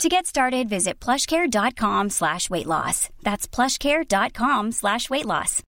To get started, visit plushcare.com slash weight loss. That's plushcare.com slash weight loss.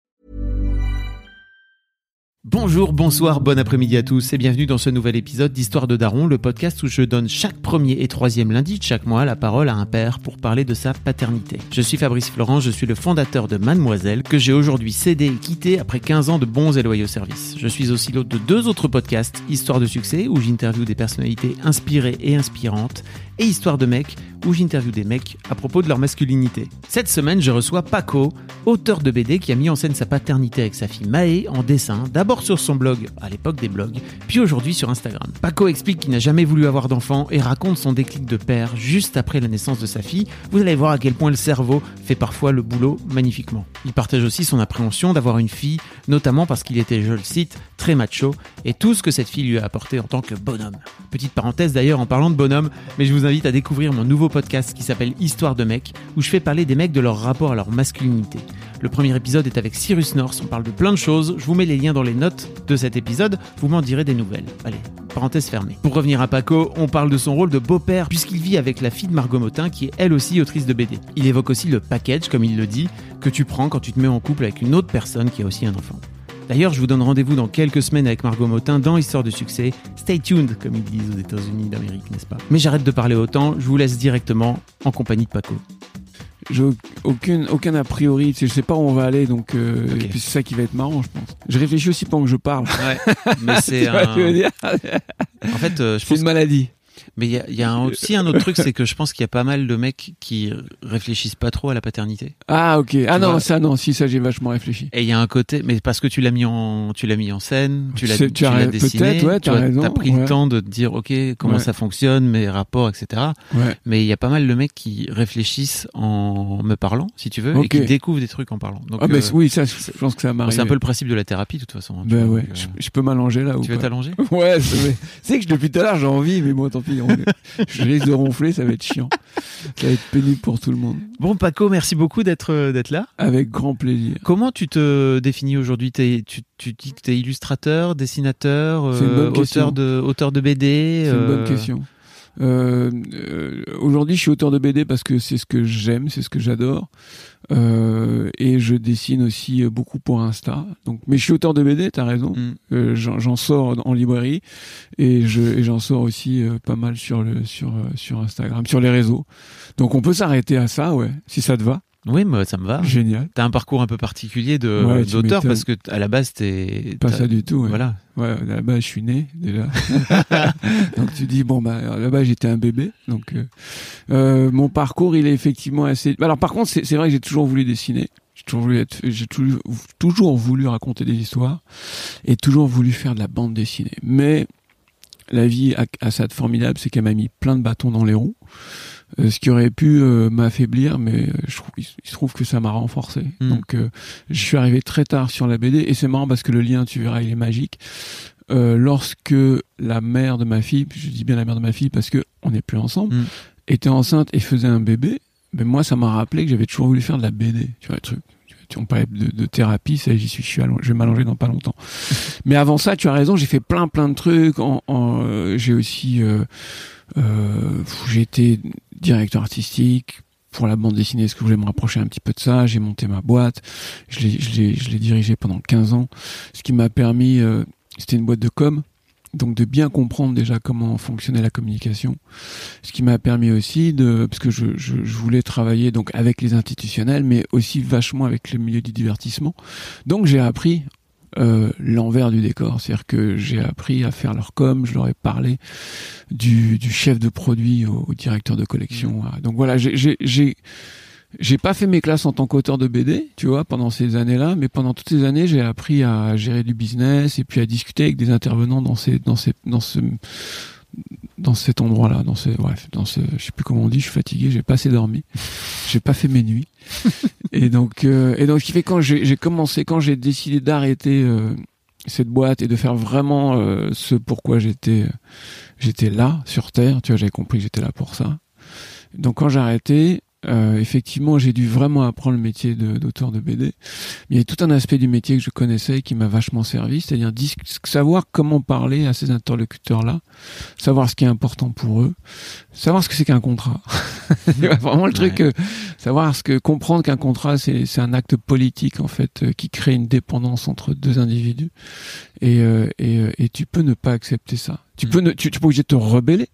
Bonjour, bonsoir, bon après-midi à tous et bienvenue dans ce nouvel épisode d'Histoire de Daron, le podcast où je donne chaque premier et troisième lundi de chaque mois la parole à un père pour parler de sa paternité. Je suis Fabrice Florent, je suis le fondateur de Mademoiselle que j'ai aujourd'hui cédé et quitté après 15 ans de bons et loyaux services. Je suis aussi l'hôte de deux autres podcasts, Histoire de succès où j'interviewe des personnalités inspirées et inspirantes et Histoire de mecs où j'interviewe des mecs à propos de leur masculinité. Cette semaine, je reçois Paco, auteur de BD qui a mis en scène sa paternité avec sa fille Maë en dessin, d'abord sur son blog, à l'époque des blogs, puis aujourd'hui sur Instagram. Paco explique qu'il n'a jamais voulu avoir d'enfant et raconte son déclic de père juste après la naissance de sa fille. Vous allez voir à quel point le cerveau fait parfois le boulot magnifiquement. Il partage aussi son appréhension d'avoir une fille, notamment parce qu'il était, je le cite, très macho, et tout ce que cette fille lui a apporté en tant que bonhomme. Petite parenthèse d'ailleurs en parlant de bonhomme, mais je vous invite à découvrir mon nouveau podcast qui s'appelle Histoire de mecs, où je fais parler des mecs de leur rapport à leur masculinité. Le premier épisode est avec Cyrus North, on parle de plein de choses, je vous mets les liens dans les notes de cet épisode, vous m'en direz des nouvelles. Allez, parenthèse fermée. Pour revenir à Paco, on parle de son rôle de beau-père puisqu'il vit avec la fille de Margot Motin qui est elle aussi autrice de BD. Il évoque aussi le package, comme il le dit, que tu prends quand tu te mets en couple avec une autre personne qui a aussi un enfant. D'ailleurs, je vous donne rendez-vous dans quelques semaines avec Margot Motin dans Histoire de succès. Stay tuned, comme ils disent aux États-Unis d'Amérique, n'est-ce pas? Mais j'arrête de parler autant, je vous laisse directement en compagnie de Paco. J'ai aucune, aucun a priori, tu sais, je sais pas où on va aller, donc euh, Ok. et puis c'est ça qui va être marrant, je pense. Je réfléchis aussi pendant que je parle. Ouais, mais c'est un... En fait, euh, je C'est une maladie. Mais il y a, il y a un- aussi un autre truc, c'est que je pense qu'il y a pas mal de mecs qui réfléchissent pas trop à la paternité. Ah ok. Ah non, vois. ça non, si ça j'ai vachement réfléchi. Et il y a un côté, mais parce que tu l'as mis en, tu l'as mis en scène, tu l'as, tu tu as l'as dessiné, peut-être, ouais, tu as, raison, t'as pris ouais. le temps de te dire, ok, comment Ouais. ça fonctionne, mes rapports, etc. Ouais. Mais il y a pas mal de mecs qui réfléchissent en me parlant, si tu veux, et Ok. qui découvrent des trucs en parlant. Donc, Ah euh, oui, ça, je pense que ça m'arrive. c'est un peu le principe de la thérapie, de toute façon. hein, Ben vois, donc, euh, Je, je peux m'allonger là ou tu veux pas t'allonger? Ouais, c'est que depuis tout à l'heure j'ai envie, mais bon tant pis. je risque de ronfler, ça va être chiant. Ça va être pénible pour tout le monde. Bon, Paco, merci beaucoup d'être, euh, d'être là. Avec grand plaisir. Comment tu te définis aujourd'hui? Tu, tu dis que tu es illustrateur, dessinateur, euh, auteur, de, auteur de BD C'est une euh, bonne question. Euh, euh, Aujourd'hui, je suis auteur de BD parce que c'est ce que j'aime, c'est ce que j'adore, euh, et je dessine aussi euh, beaucoup pour Insta. Donc, mais je suis auteur de BD, t'as raison. Mm. Euh, J'en sors en librairie et je et j'en sors aussi euh, pas mal sur le sur sur Instagram, sur les réseaux. Donc, on peut s'arrêter à ça, ouais, si ça te va. Oui, moi, ça me va. Génial. T'as un parcours un peu particulier de Ouais, d'auteur parce que à la base t'es Pas ça du tout. Ouais. Voilà. Ouais, là-bas, je suis né déjà. donc tu dis bon bah là-bas j'étais un bébé. Donc euh, euh, mon parcours il est effectivement assez. Alors par contre c'est c'est vrai que j'ai toujours voulu dessiner. J'ai toujours voulu être, j'ai toujours, toujours voulu raconter des histoires et toujours voulu faire de la bande dessinée. Mais la vie a, a ça de formidable, c'est qu'elle m'a mis plein de bâtons dans les roues. Euh, ce qui aurait pu euh, m'affaiblir, mais euh, je trouve, il, se trouve que ça m'a renforcé. Mm. Donc, euh, je suis arrivé très tard sur la BD et c'est marrant parce que le lien, tu verras, il est magique. Euh, lorsque la mère de ma fille, je dis bien la mère de ma fille parce que on n'est plus ensemble, Mm. était enceinte et faisait un bébé, ben moi, ça m'a rappelé que j'avais toujours voulu faire de la BD. Tu vois le truc. On parlait de, de thérapie, ça j'y suis, je suis allong- je vais m'allonger dans pas longtemps. Mais avant ça, tu as raison, j'ai fait plein plein de trucs. En, en, euh, j'ai aussi, euh, j'ai été directeur artistique pour la bande dessinée. Est-ce que je voulais me rapprocher un petit peu de ça J'ai monté ma boîte, je l'ai, dirigée pendant 15 ans, ce qui m'a permis. euh, c'était une boîte de com. Donc de bien comprendre déjà comment fonctionnait la communication, ce qui m'a permis aussi de, parce que je, je, je voulais travailler donc avec les institutionnels, mais aussi vachement avec le milieu du divertissement. Donc j'ai appris euh, l'envers du décor, c'est-à-dire que j'ai appris à faire leur com, je leur ai parlé du, du chef de produit au, au directeur de collection. à- Donc voilà, j'ai j'ai pas fait mes classes en tant qu'auteur de BD, tu vois, pendant ces années-là, mais pendant toutes ces années, j'ai appris à gérer du business et puis à discuter avec des intervenants dans ces dans ces dans ce dans cet endroit-là, dans ce, bref, dans ce, je sais plus comment on dit, je suis fatigué, j'ai pas assez dormi, j'ai pas fait mes nuits, et donc, euh, et donc, ce qui fait quand j'ai commencé, quand j'ai décidé d'arrêter euh, cette boîte et de faire vraiment euh, ce pourquoi j'étais, j'étais là sur terre, tu vois, j'avais compris que j'étais là pour ça. Donc quand j'ai arrêté, euh, effectivement, j'ai dû vraiment apprendre le métier d'auteur de, BD. Il y a tout un aspect du métier que je connaissais qui m'a vachement servi, c'est-à-dire savoir comment parler à ces interlocuteurs-là, savoir ce qui est important pour eux, savoir ce que c'est qu'un contrat. vraiment le truc, euh, savoir ce que comprendre qu'un contrat, c'est un acte politique en fait euh, qui crée une dépendance entre deux individus, et, et, et tu peux ne pas accepter ça. Tu mm. peux ne, tu, tu peux obligé de te rebeller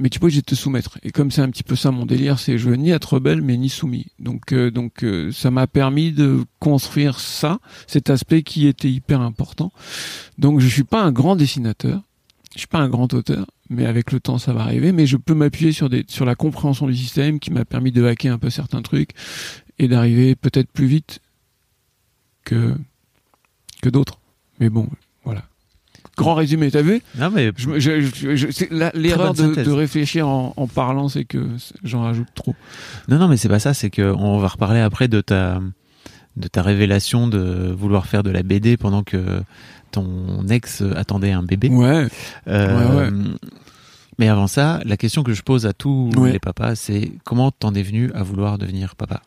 mais tu peux obligé de te soumettre. Et comme c'est un petit peu ça mon délire, c'est je veux ni être rebelle mais ni soumis. Donc euh, donc euh, ça m'a permis de construire ça, cet aspect qui était hyper important. Donc je suis pas un grand dessinateur, je suis pas un grand auteur, mais avec le temps ça va arriver. Mais je peux m'appuyer sur des sur la compréhension du système qui m'a permis de hacker un peu certains trucs et d'arriver peut-être plus vite que que d'autres. Mais bon, grand résumé, t'as vu Non mais l'erreur de, réfléchir en, parlant, c'est que j'en rajoute trop. Non non mais c'est pas ça, c'est que on va reparler après de ta de ta révélation de vouloir faire de la BD pendant que ton ex attendait un bébé. Ouais. Euh, mais avant ça, la question que je pose à tous les papas, c'est comment t'en es venu à vouloir devenir papa?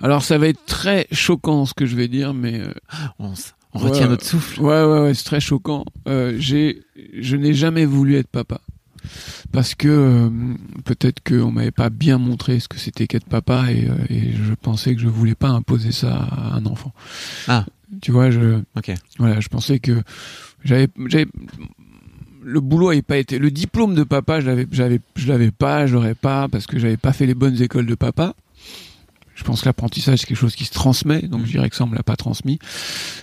Alors ça va être très choquant ce que je vais dire, mais euh, on, on retient notre souffle. Ouais, ouais, ouais, c'est très choquant. Euh, j'ai, je n'ai jamais voulu être papa parce que euh, peut-être qu'on m'avait pas bien montré ce que c'était qu'être papa et, euh, et, je pensais que je voulais pas imposer ça à un enfant. Ah, tu vois, je, ok, voilà, je pensais que j'avais, j'avais le boulot n'avait pas été, le diplôme de papa, je l'avais, j'avais, je l'avais pas, je l'aurais pas parce que j'avais pas fait les bonnes écoles de papa je pense que l'apprentissage c'est quelque chose qui se transmet, donc je mm. dirais que ça on me l'a pas transmis.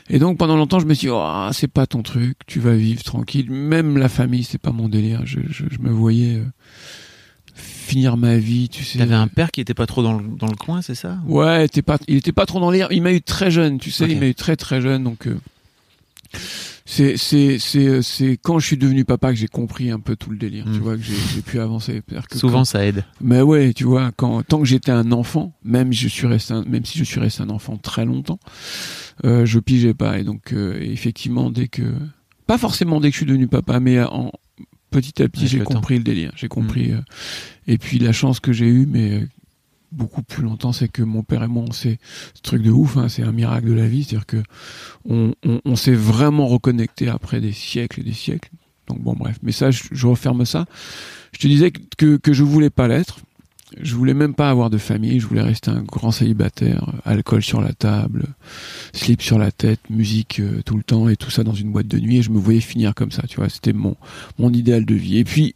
Et donc pendant longtemps je me suis dit oh, c'est pas ton truc, tu vas vivre tranquille. Même la famille c'est pas mon délire. Je, je, je me voyais euh, finir ma vie, tu sais. T'avais un père qui était pas trop dans le, dans le coin, c'est ça? Ouais, était pas, il était pas trop dans l'air. Il m'a eu très jeune, tu sais, il m'a eu très très jeune, donc. Euh, c'est c'est c'est c'est quand je suis devenu papa que j'ai compris un peu tout le délire, tu hmm. vois que j'ai pu avancer. Que Souvent ça aide. Mais ouais, tu vois, quand tant que j'étais un enfant, même je suis resté même si je suis resté un enfant très longtemps, euh, je pigeais pas et donc euh, effectivement dès que pas forcément dès que je suis devenu papa, mais en petit à petit j'ai compris le délire, j'ai compris. Euh, et puis la chance que j'ai eue, mais beaucoup plus longtemps, c'est que mon père et moi, on s'est, ce truc de ouf, hein, c'est un miracle de la vie, c'est-à-dire que on, on, on s'est vraiment reconnecté après des siècles et des siècles. Donc bon, bref. Mais ça, je, referme ça. Je te disais que, que je voulais pas l'être. Je voulais même pas avoir de famille. Je voulais rester un grand célibataire, alcool sur la table, slip sur la tête, musique euh, tout le temps et tout ça dans une boîte de nuit. Et je me voyais finir comme ça. Tu vois, c'était mon mon idéal de vie. Et puis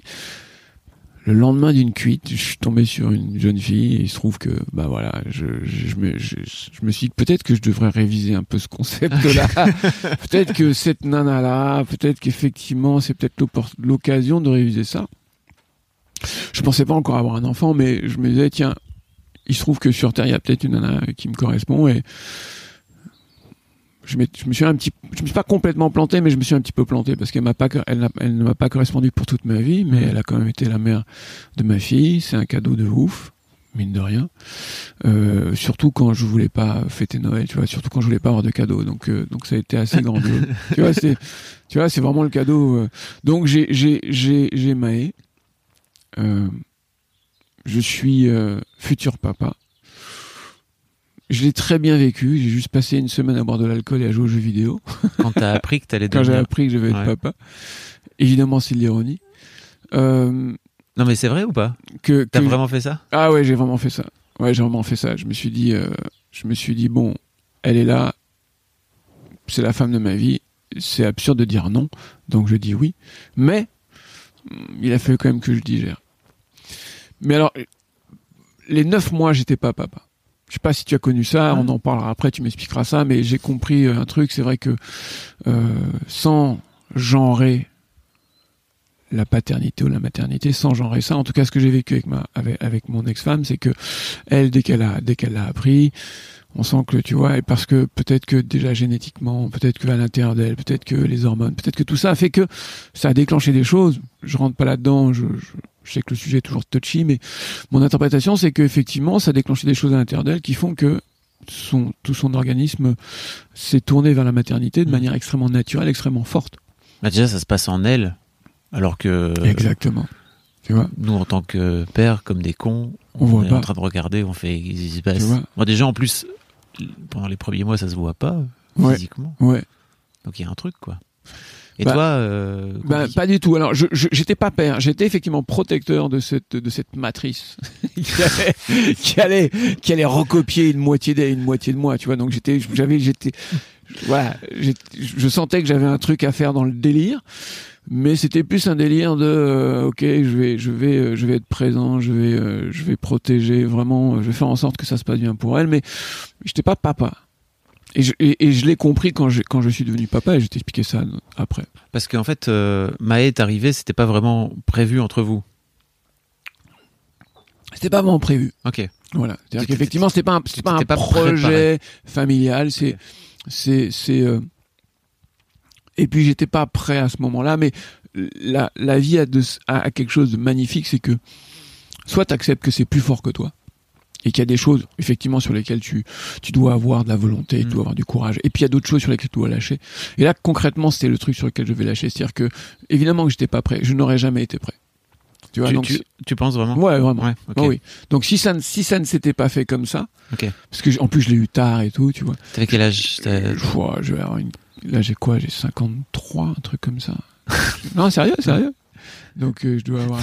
le lendemain d'une cuite, je suis tombé sur une jeune fille et il se trouve que bah voilà, je, je, me, je, me suis dit peut-être que je devrais réviser un peu ce concept-là. peut-être que cette nana-là, peut-être qu'effectivement c'est peut-être l'occasion de réviser ça. Je pensais pas encore avoir un enfant, mais je me disais tiens, il se trouve que sur Terre il y a peut-être une nana qui me correspond et je, je, me suis un petit, je me suis pas complètement planté, mais je me suis un petit peu planté parce qu'elle m'a pas, elle, elle ne m'a pas correspondu pour toute ma vie, mais elle a quand même été la mère de ma fille. C'est un cadeau de ouf, mine de rien. Euh, surtout quand je voulais pas fêter Noël, tu vois. Surtout quand je voulais pas avoir de cadeau. Donc, euh, donc ça a été assez grandiose. tu vois, c'est, tu vois, c'est vraiment le cadeau. Euh. Donc j'ai, j'ai, j'ai, j'ai Maë. Euh, je suis futur papa. Je l'ai très bien vécu. J'ai juste passé une semaine à boire de l'alcool et à jouer aux jeux vidéo. Quand t'as appris que t'allais devenir... Quand j'ai appris que je vais être papa. Évidemment, c'est de l'ironie. Euh... Non, mais c'est vrai ou pas Que t'as vraiment fait ça Ah ouais, j'ai vraiment fait ça. Ouais, j'ai vraiment fait ça. Je me suis dit, euh... je me suis dit bon, elle est là, c'est la femme de ma vie. C'est absurde de dire non, donc je dis oui. Mais il a fallu quand même que je digère. Mais alors, les neuf mois, j'étais pas papa je sais pas si tu as connu ça, on en parlera après, tu m'expliqueras ça, mais j'ai compris euh, un truc, c'est vrai que euh, sans genrer la paternité ou la maternité, sans genrer ça, en tout cas ce que j'ai vécu avec ma avec, avec mon ex-femme, c'est que elle dès qu'elle a dès qu'elle l'a appris, on sent que tu vois, et parce que peut-être que déjà génétiquement, peut-être que à l'intérieur d'elle, peut-être que les hormones, peut-être que tout ça a fait que ça a déclenché des choses. Je rentre pas là-dedans, je, je, je sais que le sujet est toujours touchy, mais mon interprétation, c'est qu'effectivement, ça a déclenché des choses à l'intérieur d'elle qui font que son, tout son organisme s'est tourné vers la maternité de Mm. manière extrêmement naturelle, extrêmement forte. Bah, déjà, ça se passe en elle, alors que Exactement. Tu vois nous, en tant que père, comme des cons, On voit est pas. en train de regarder, on fait, il se passe. Moi, déjà, en plus, pendant les premiers mois, ça se voit pas Ouais. physiquement. Ouais. Donc il y a un truc, quoi. Et Bah, toi, euh, Bah, pas du tout. Alors, je, je- j'étais pas père. J'étais effectivement protecteur de cette de cette matrice qui, allait, qui allait qui allait recopier une moitié d'elle, une moitié de moi. Tu vois. Donc j'étais, j'avais, j'étais, voilà, je sentais que j'avais un truc à faire dans le délire. Mais c'était plus un délire de, euh, ok, je vais, je vais, euh, je vais être présent, je vais, euh, je vais protéger vraiment, euh, je vais faire en sorte que ça se passe bien pour elle. Mais j'étais pas papa. Et je, et, et je l'ai compris quand je, quand je suis devenu papa. Et je t'ai expliqué ça après. Parce qu'en fait, euh, Maë est arrivé, c'était pas vraiment prévu entre vous. C'était pas vraiment prévu. Ok. Voilà. C'est-à-dire qu'effectivement, c'était pas un, c'était pas un pas projet familial. C'est, c'est, c'est. euh, Et puis j'étais pas prêt à ce moment-là, mais la, la vie a, de, a, a quelque chose de magnifique, c'est que soit t'acceptes que c'est plus fort que toi et qu'il y a des choses effectivement sur lesquelles tu tu dois avoir de la volonté, tu Mm. dois avoir du courage, et puis il y a d'autres choses sur lesquelles tu dois lâcher. Et là concrètement, c'était le truc sur lequel je vais lâcher, c'est-à-dire que évidemment que j'étais pas prêt, je n'aurais jamais été prêt. Tu vois, tu, donc tu- tu penses vraiment ouais vraiment. Ouais, ok. Oh oui. Donc si ça ne, si ça ne s'était pas fait comme ça, Ok. parce que en plus je l'ai eu tard et tout, tu vois. T'avais quel âge T'as- Je vois, je vais avoir une... Là j'ai quoi J'ai 53, un truc comme ça. non sérieux, sérieux. Donc euh, je dois avoir.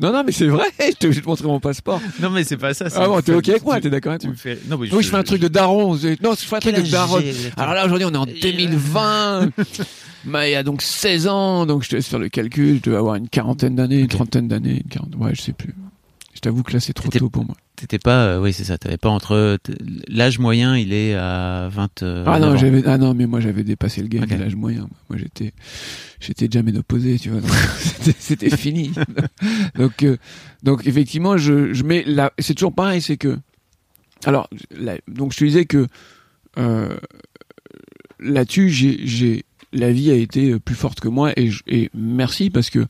Non non mais c'est vrai. Je te, je vais te montrer mon passeport. Non, mais c'est pas ça. Ah bon, t'es ok avec moi T'es d'accord avec moi fais. Non, mais Oui, je fais un truc de daron. Non, je fais un truc de daron. Alors là aujourd'hui on est en 2020. Maya a donc 16 ans, donc je te laisse faire le calcul. Je dois avoir une quarantaine d'années, une trentaine d'années, une quarante... ouais, je sais plus. Je t'avoue que là c'est trop tôt pour moi. T'étais pas. euh, oui, c'est ça. T'avais pas entre. L'âge moyen, il est à 20. euh, Ah non, ans. j'avais ah non, mais moi j'avais dépassé le game de l'âge moyen. Moi j'étais j'étais déjà ménopausé, tu vois. c'était- fini. donc euh, donc effectivement, je je mets là, c'est toujours pareil, c'est que alors là, donc je te disais que euh, là-dessus, j'ai j'ai la vie a été plus forte que moi et et merci parce que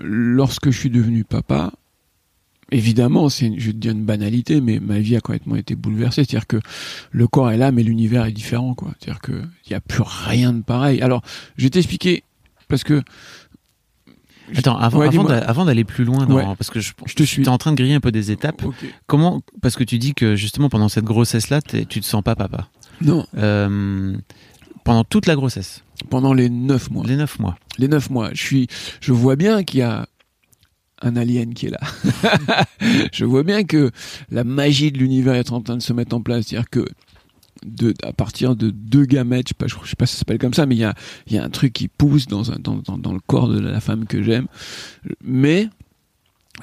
lorsque je suis devenu papa, évidemment, c'est je vais te dire une banalité, mais ma vie a complètement été bouleversée. C'est-à-dire que le corps est là, mais l'univers est différent, quoi. C'est-à-dire que il y a plus rien de pareil. Alors, je vais t'expliquer parce que Attends, avant, Ouais, avant dis-moi. d'a- avant d'aller plus loin, dans- Ouais. parce que je, Je te suis. T'es en train de griller un peu des étapes. Comment Parce que tu dis que justement pendant cette grossesse-là, tu te sens pas papa. non, Euh, pendant toute la grossesse, pendant les neuf mois, les neuf mois. les neuf mois, je suis, je vois bien qu'il y a un alien qui est là. je vois bien que la magie de l'univers est en train de se mettre en place. C'est-à-dire que à partir de deux gamètes, je sais pas, je sais pas si ça s'appelle comme ça, mais il y a, y a un truc qui pousse dans, un, dans, dans, dans le corps de la femme que j'aime. Mais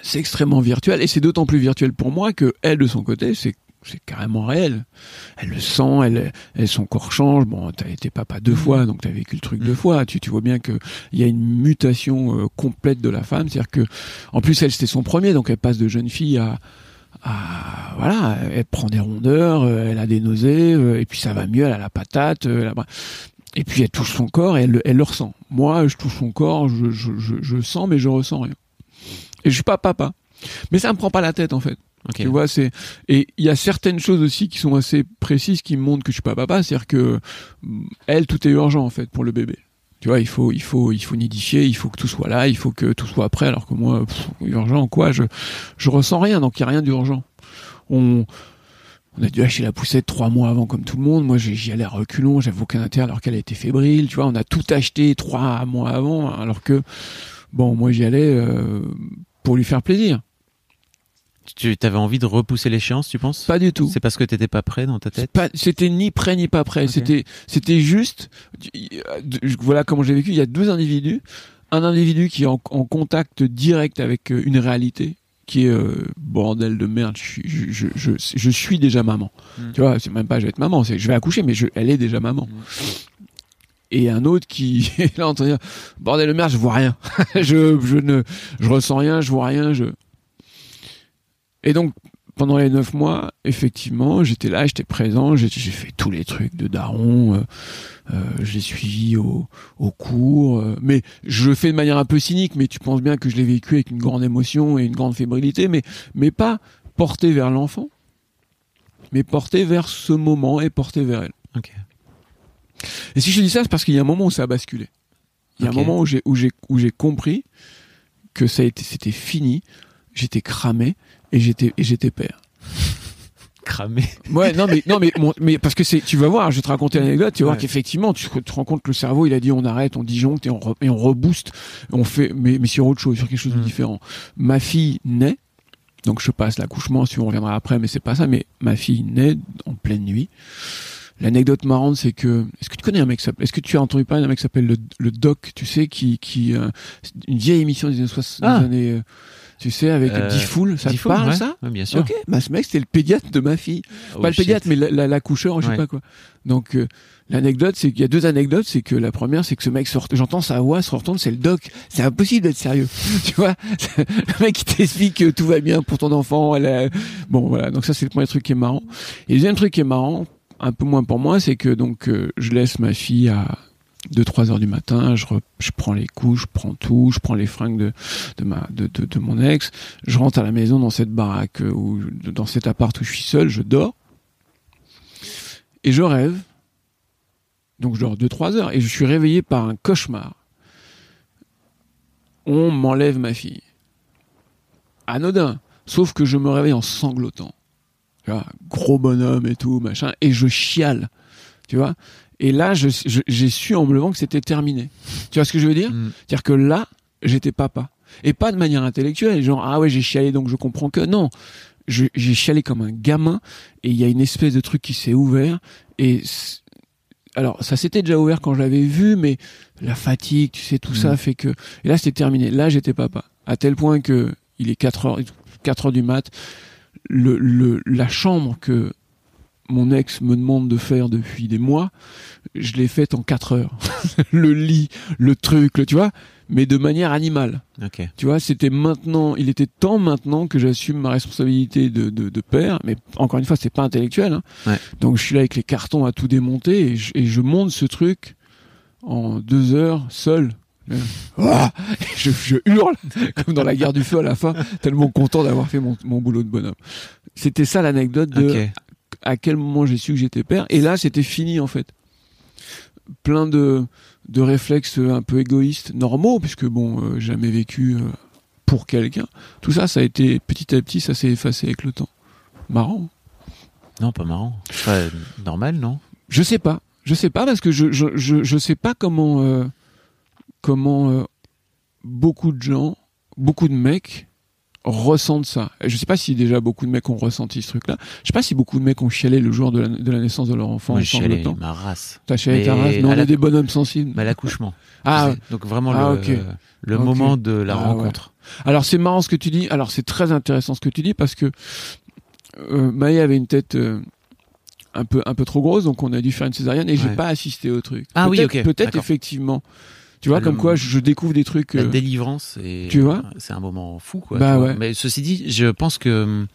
c'est extrêmement virtuel et c'est d'autant plus virtuel pour moi que elle, de son côté, c'est c'est carrément réel. Elle le sent, elle, elle son corps change. Bon, t'as été papa deux fois, donc t'as vécu le truc deux Mhm. fois. Tu, tu vois bien que il y a une mutation euh, complète de la femme. C'est-à-dire que, en plus, elle c'était son premier, donc elle passe de jeune fille à, à voilà, elle prend des rondeurs, euh, elle a des nausées, euh, et puis ça va mieux, elle a la patate, euh, elle a- et puis elle touche son corps et elle, le- elle le ressent. Moi, je touche son corps, je, je, je, je sens, mais je ressens rien. Et je suis pas papa. Mais ça me prend pas la tête en fait. Tu vois, c'est et il y a certaines choses aussi qui sont assez précises qui montrent que je suis pas papa, c'est-à-dire que mm, elle tout est urgent en fait pour le bébé. Tu vois, il faut il faut il faut nidifier, il faut que tout soit là, il faut que tout soit prêt alors que moi pff, urgent quoi, je je ressens rien donc il y a rien d'urgent. On on a dû acheter la poussette trois mois avant comme tout le monde. Moi, j'y allais à reculons, j'avais aucun intérêt alors qu'elle était fébrile. Tu vois, on a tout acheté trois mois avant alors que bon, moi j'y allais euh, pour lui faire plaisir. Tu avais envie de repousser l'échéance, tu penses? Pas du tout. C'est parce que t'étais pas prêt dans ta tête? C'était ni prêt ni pas prêt. C'était, c'était juste. Voilà comment j'ai vécu. Il y a deux individus. Un individu qui est en, en contact direct avec euh, une réalité, qui est euh, bordel de merde. Je, suis- je, je, je, suis déjà maman. Mm. Tu vois, c'est même pas je vais être maman. C'est je vais accoucher, mais je, elle est déjà maman. Et un autre qui est là en train de dire bordel de merde, je vois rien. je, je ne, je ressens rien, je vois rien. Je. Et donc pendant les neuf mois, effectivement, j'étais là, j'étais présent, j'ai j'ai fait tous les trucs de daron, euh, euh, je l'ai suivi au, au cours, euh, mais je le fais de manière un peu cynique, mais tu penses bien que je l'ai vécu avec une grande émotion et une grande fébrilité, mais, mais pas porté vers l'enfant, mais porté vers ce moment et porté vers elle. Et si je dis ça, c'est parce qu'il y a un moment où ça a basculé. Il y a un moment où j'ai j'ai j'ai compris que ça c'était fini, j'étais cramé et j'étais et j'étais père. Cramé. Ouais, non mais non mais mon- mais parce que c'est tu vas voir, je vais te raconter l'anecdote, tu vas voir qu'effectivement tu te rends compte que le cerveau, il a dit on arrête, on disjoncte et on re- et on rebooste, on fait mais mais sur autre chose, sur quelque chose de Mm. différent. Ma fille naît donc je passe l'accouchement, si on reviendra après, mais c'est pas ça. Mais ma fille naît en pleine nuit. L'anecdote marrante, c'est que est-ce que tu connais un mec s'appelle- Est-ce que tu as entendu parler d'un mec qui s'appelle le, le Doc Tu sais, qui qui euh, une vieille émission des années 60, Ah. des années, euh, tu sais, avec Euh, Diffoul. Ça te Diffoul, parle ouais. ça Ouais, bien sûr. Ok. Bah ce mec, c'était le pédiatre de ma fille. Oh, pas le shit. pédiatre, mais la- la- l'accoucheur, je sais pas quoi. Donc euh, l'anecdote, c'est qu'il y a deux anecdotes. C'est que la première, c'est que ce mec sort, j'entends sa voix se retourne, c'est le doc. C'est impossible d'être sérieux, tu vois? le mec qui t'explique que tout va bien pour ton enfant. Elle a- Bon voilà, donc ça c'est le premier truc qui est marrant. Et le deuxième truc qui est marrant, un peu moins pour moi, c'est que donc euh, je laisse ma fille à 2-3 heures du matin, je, re- je prends les couches, je prends tout, je prends les fringues de, de, ma, de, de, de mon ex, je rentre à la maison dans cette baraque, euh, où, dans cet appart où je suis seul, je dors, et je rêve, donc je dors 2-3 heures, et je suis réveillé par un cauchemar. On m'enlève ma fille. Anodin, sauf que je me réveille en sanglotant. Tu vois, gros bonhomme et tout, machin, et je chiale, tu vois. Et là, je- je- j'ai su en me levant que c'était terminé. Tu vois ce que je veux dire Mm. C'est-à-dire que là, j'étais papa. Et pas de manière intellectuelle, genre, ah ouais, j'ai chialé donc je comprends que. Non, j'ai chialé comme un gamin, et il y a une espèce de truc qui s'est ouvert, et. Alors, ça s'était déjà ouvert quand je l'avais vu, mais la fatigue, tu sais, tout Mm. ça fait que. Et là, c'était terminé. Là, j'étais papa. À tel point que il est 4 heures, 4 heures du mat. Le, le, la chambre que mon ex me demande de faire depuis des mois, je l'ai faite en 4 heures. le lit, le truc, le, tu vois, mais de manière animale. Tu vois, c'était maintenant, il était temps maintenant que j'assume ma responsabilité de, de, de père, mais encore une fois, c'est pas intellectuel. Hein. Ouais. Donc je suis là avec les cartons à tout démonter et je, et je monte ce truc en deux heures seul. Ah je, je hurle comme dans la guerre du feu à la fin, tellement content d'avoir fait mon, mon boulot de bonhomme. C'était ça l'anecdote de. À quel moment j'ai su que j'étais père. Et là, c'était fini en fait. Plein de, de réflexes un peu égoïstes, normaux, puisque bon, euh, jamais vécu euh, pour quelqu'un. Tout ça, ça a été petit à petit, ça s'est effacé avec le temps. Marrant. Non, pas marrant. Enfin, normal, non? Je sais pas. Je sais pas parce que je je je, je sais pas comment euh, comment beaucoup de gens, beaucoup de mecs ressentent ça. Je sais pas si déjà beaucoup de mecs ont ressenti ce truc-là. Je sais pas si beaucoup de mecs ont chialé le jour de la, de la naissance de leur enfant Moi, sanglotant. ma race. T'as chialé ta race, mais on est des bonhommes sensibles. Mais l'accouchement. Ah, Donc vraiment Ah, le, moment de la Ah, ouais. rencontre. Alors c'est marrant ce que tu dis. Alors c'est très intéressant ce que tu dis parce que euh, avait une tête euh, un peu un peu trop grosse, donc on a dû faire une césarienne et j'ai Ouais. pas assisté au truc. Ah oui, Peut-être- ok, Peut-être effectivement. Tu vois, Le- comme quoi je, découvre des trucs. La euh, délivrance, et tu vois c'est un moment fou, quoi. Bah ouais. Mais ceci dit, je pense que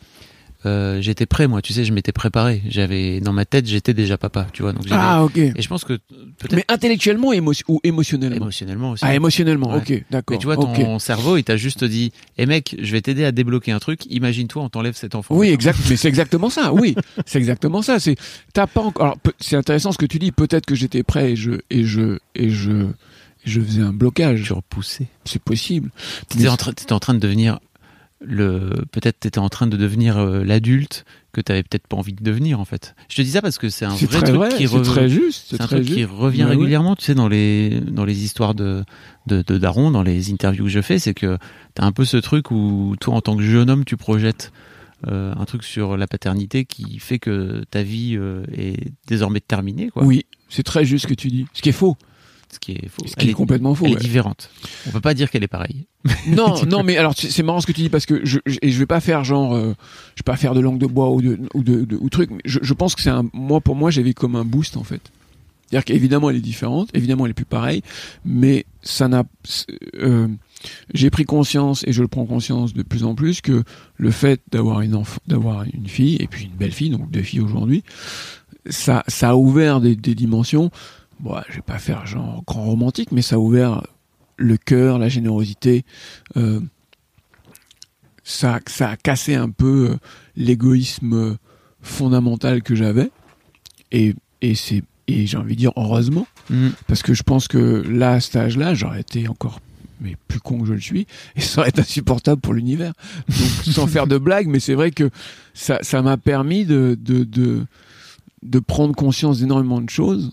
euh, j'étais prêt, moi. Tu sais, je m'étais préparé. J'avais dans ma tête, j'étais déjà papa, tu vois. Donc Ah ok. et je pense que peut-être Mais intellectuellement émo- ou émotionnellement. émotionnellement aussi. Ah émotionnellement. Ouais. Ok, d'accord. Mais tu vois, ton cerveau, il t'a juste dit, eh mec, je vais t'aider à débloquer un truc. Imagine-toi, on t'enlève cet enfant. Oui, exact. Mais c'est exactement ça. Oui, c'est exactement ça. C'est t'as pas encore. C'est intéressant ce que tu dis. Peut-être que j'étais prêt et je et je et je et je faisais un blocage. Tu repoussais. C'est possible. T'étais Mais- en, train- t'étais en train de devenir le. Peut-être t'étais en train de devenir euh, l'adulte que t'avais peut-être pas envie de devenir en fait. Je te dis ça parce que c'est un vrai truc vrai. qui C'est re- très juste. C'est C'est un très truc qui juste. revient ouais. régulièrement, tu sais, dans les dans les histoires de de, de Daron, dans les interviews que je fais, c'est que t'as un peu ce truc où toi, en tant que jeune homme, tu projettes euh, un truc sur la paternité qui fait que ta vie euh, est désormais terminée, quoi. Oui, c'est très juste ce que tu dis. Ce qui est faux. Ce qui est faux. Ce qui est complètement faux. Elle ouais. est différente. On peut pas dire qu'elle est pareille. Non, non, mais alors c'est marrant ce que tu dis parce que je je- et je vais pas faire genre euh, je vais pas faire de langue de bois ou de ou de, de- ou truc. mais Je, je pense que c'est un moi pour moi j'ai vécu comme un boost en fait. C'est-à-dire qu'évidemment elle est différente, évidemment elle est plus pareille, mais ça n'a. Euh, j'ai pris conscience et je le prends conscience de plus en plus que le fait d'avoir une d'avoir une fille et puis une belle fille, donc deux filles aujourd'hui, ça, ça a ouvert des, des dimensions. Bon, je vais pas faire genre grand romantique, mais ça a ouvert le cœur, la générosité. Euh, ça, ça a cassé un peu euh, l'égoïsme fondamental que j'avais. Et, et c'est et j'ai envie de dire heureusement Mm. parce que je pense que là à cet âge-là j'aurais été encore mais plus con que je le suis et ça aurait été insupportable pour l'univers donc sans faire de blagues mais c'est vrai que ça ça m'a permis de, de de de prendre conscience d'énormément de choses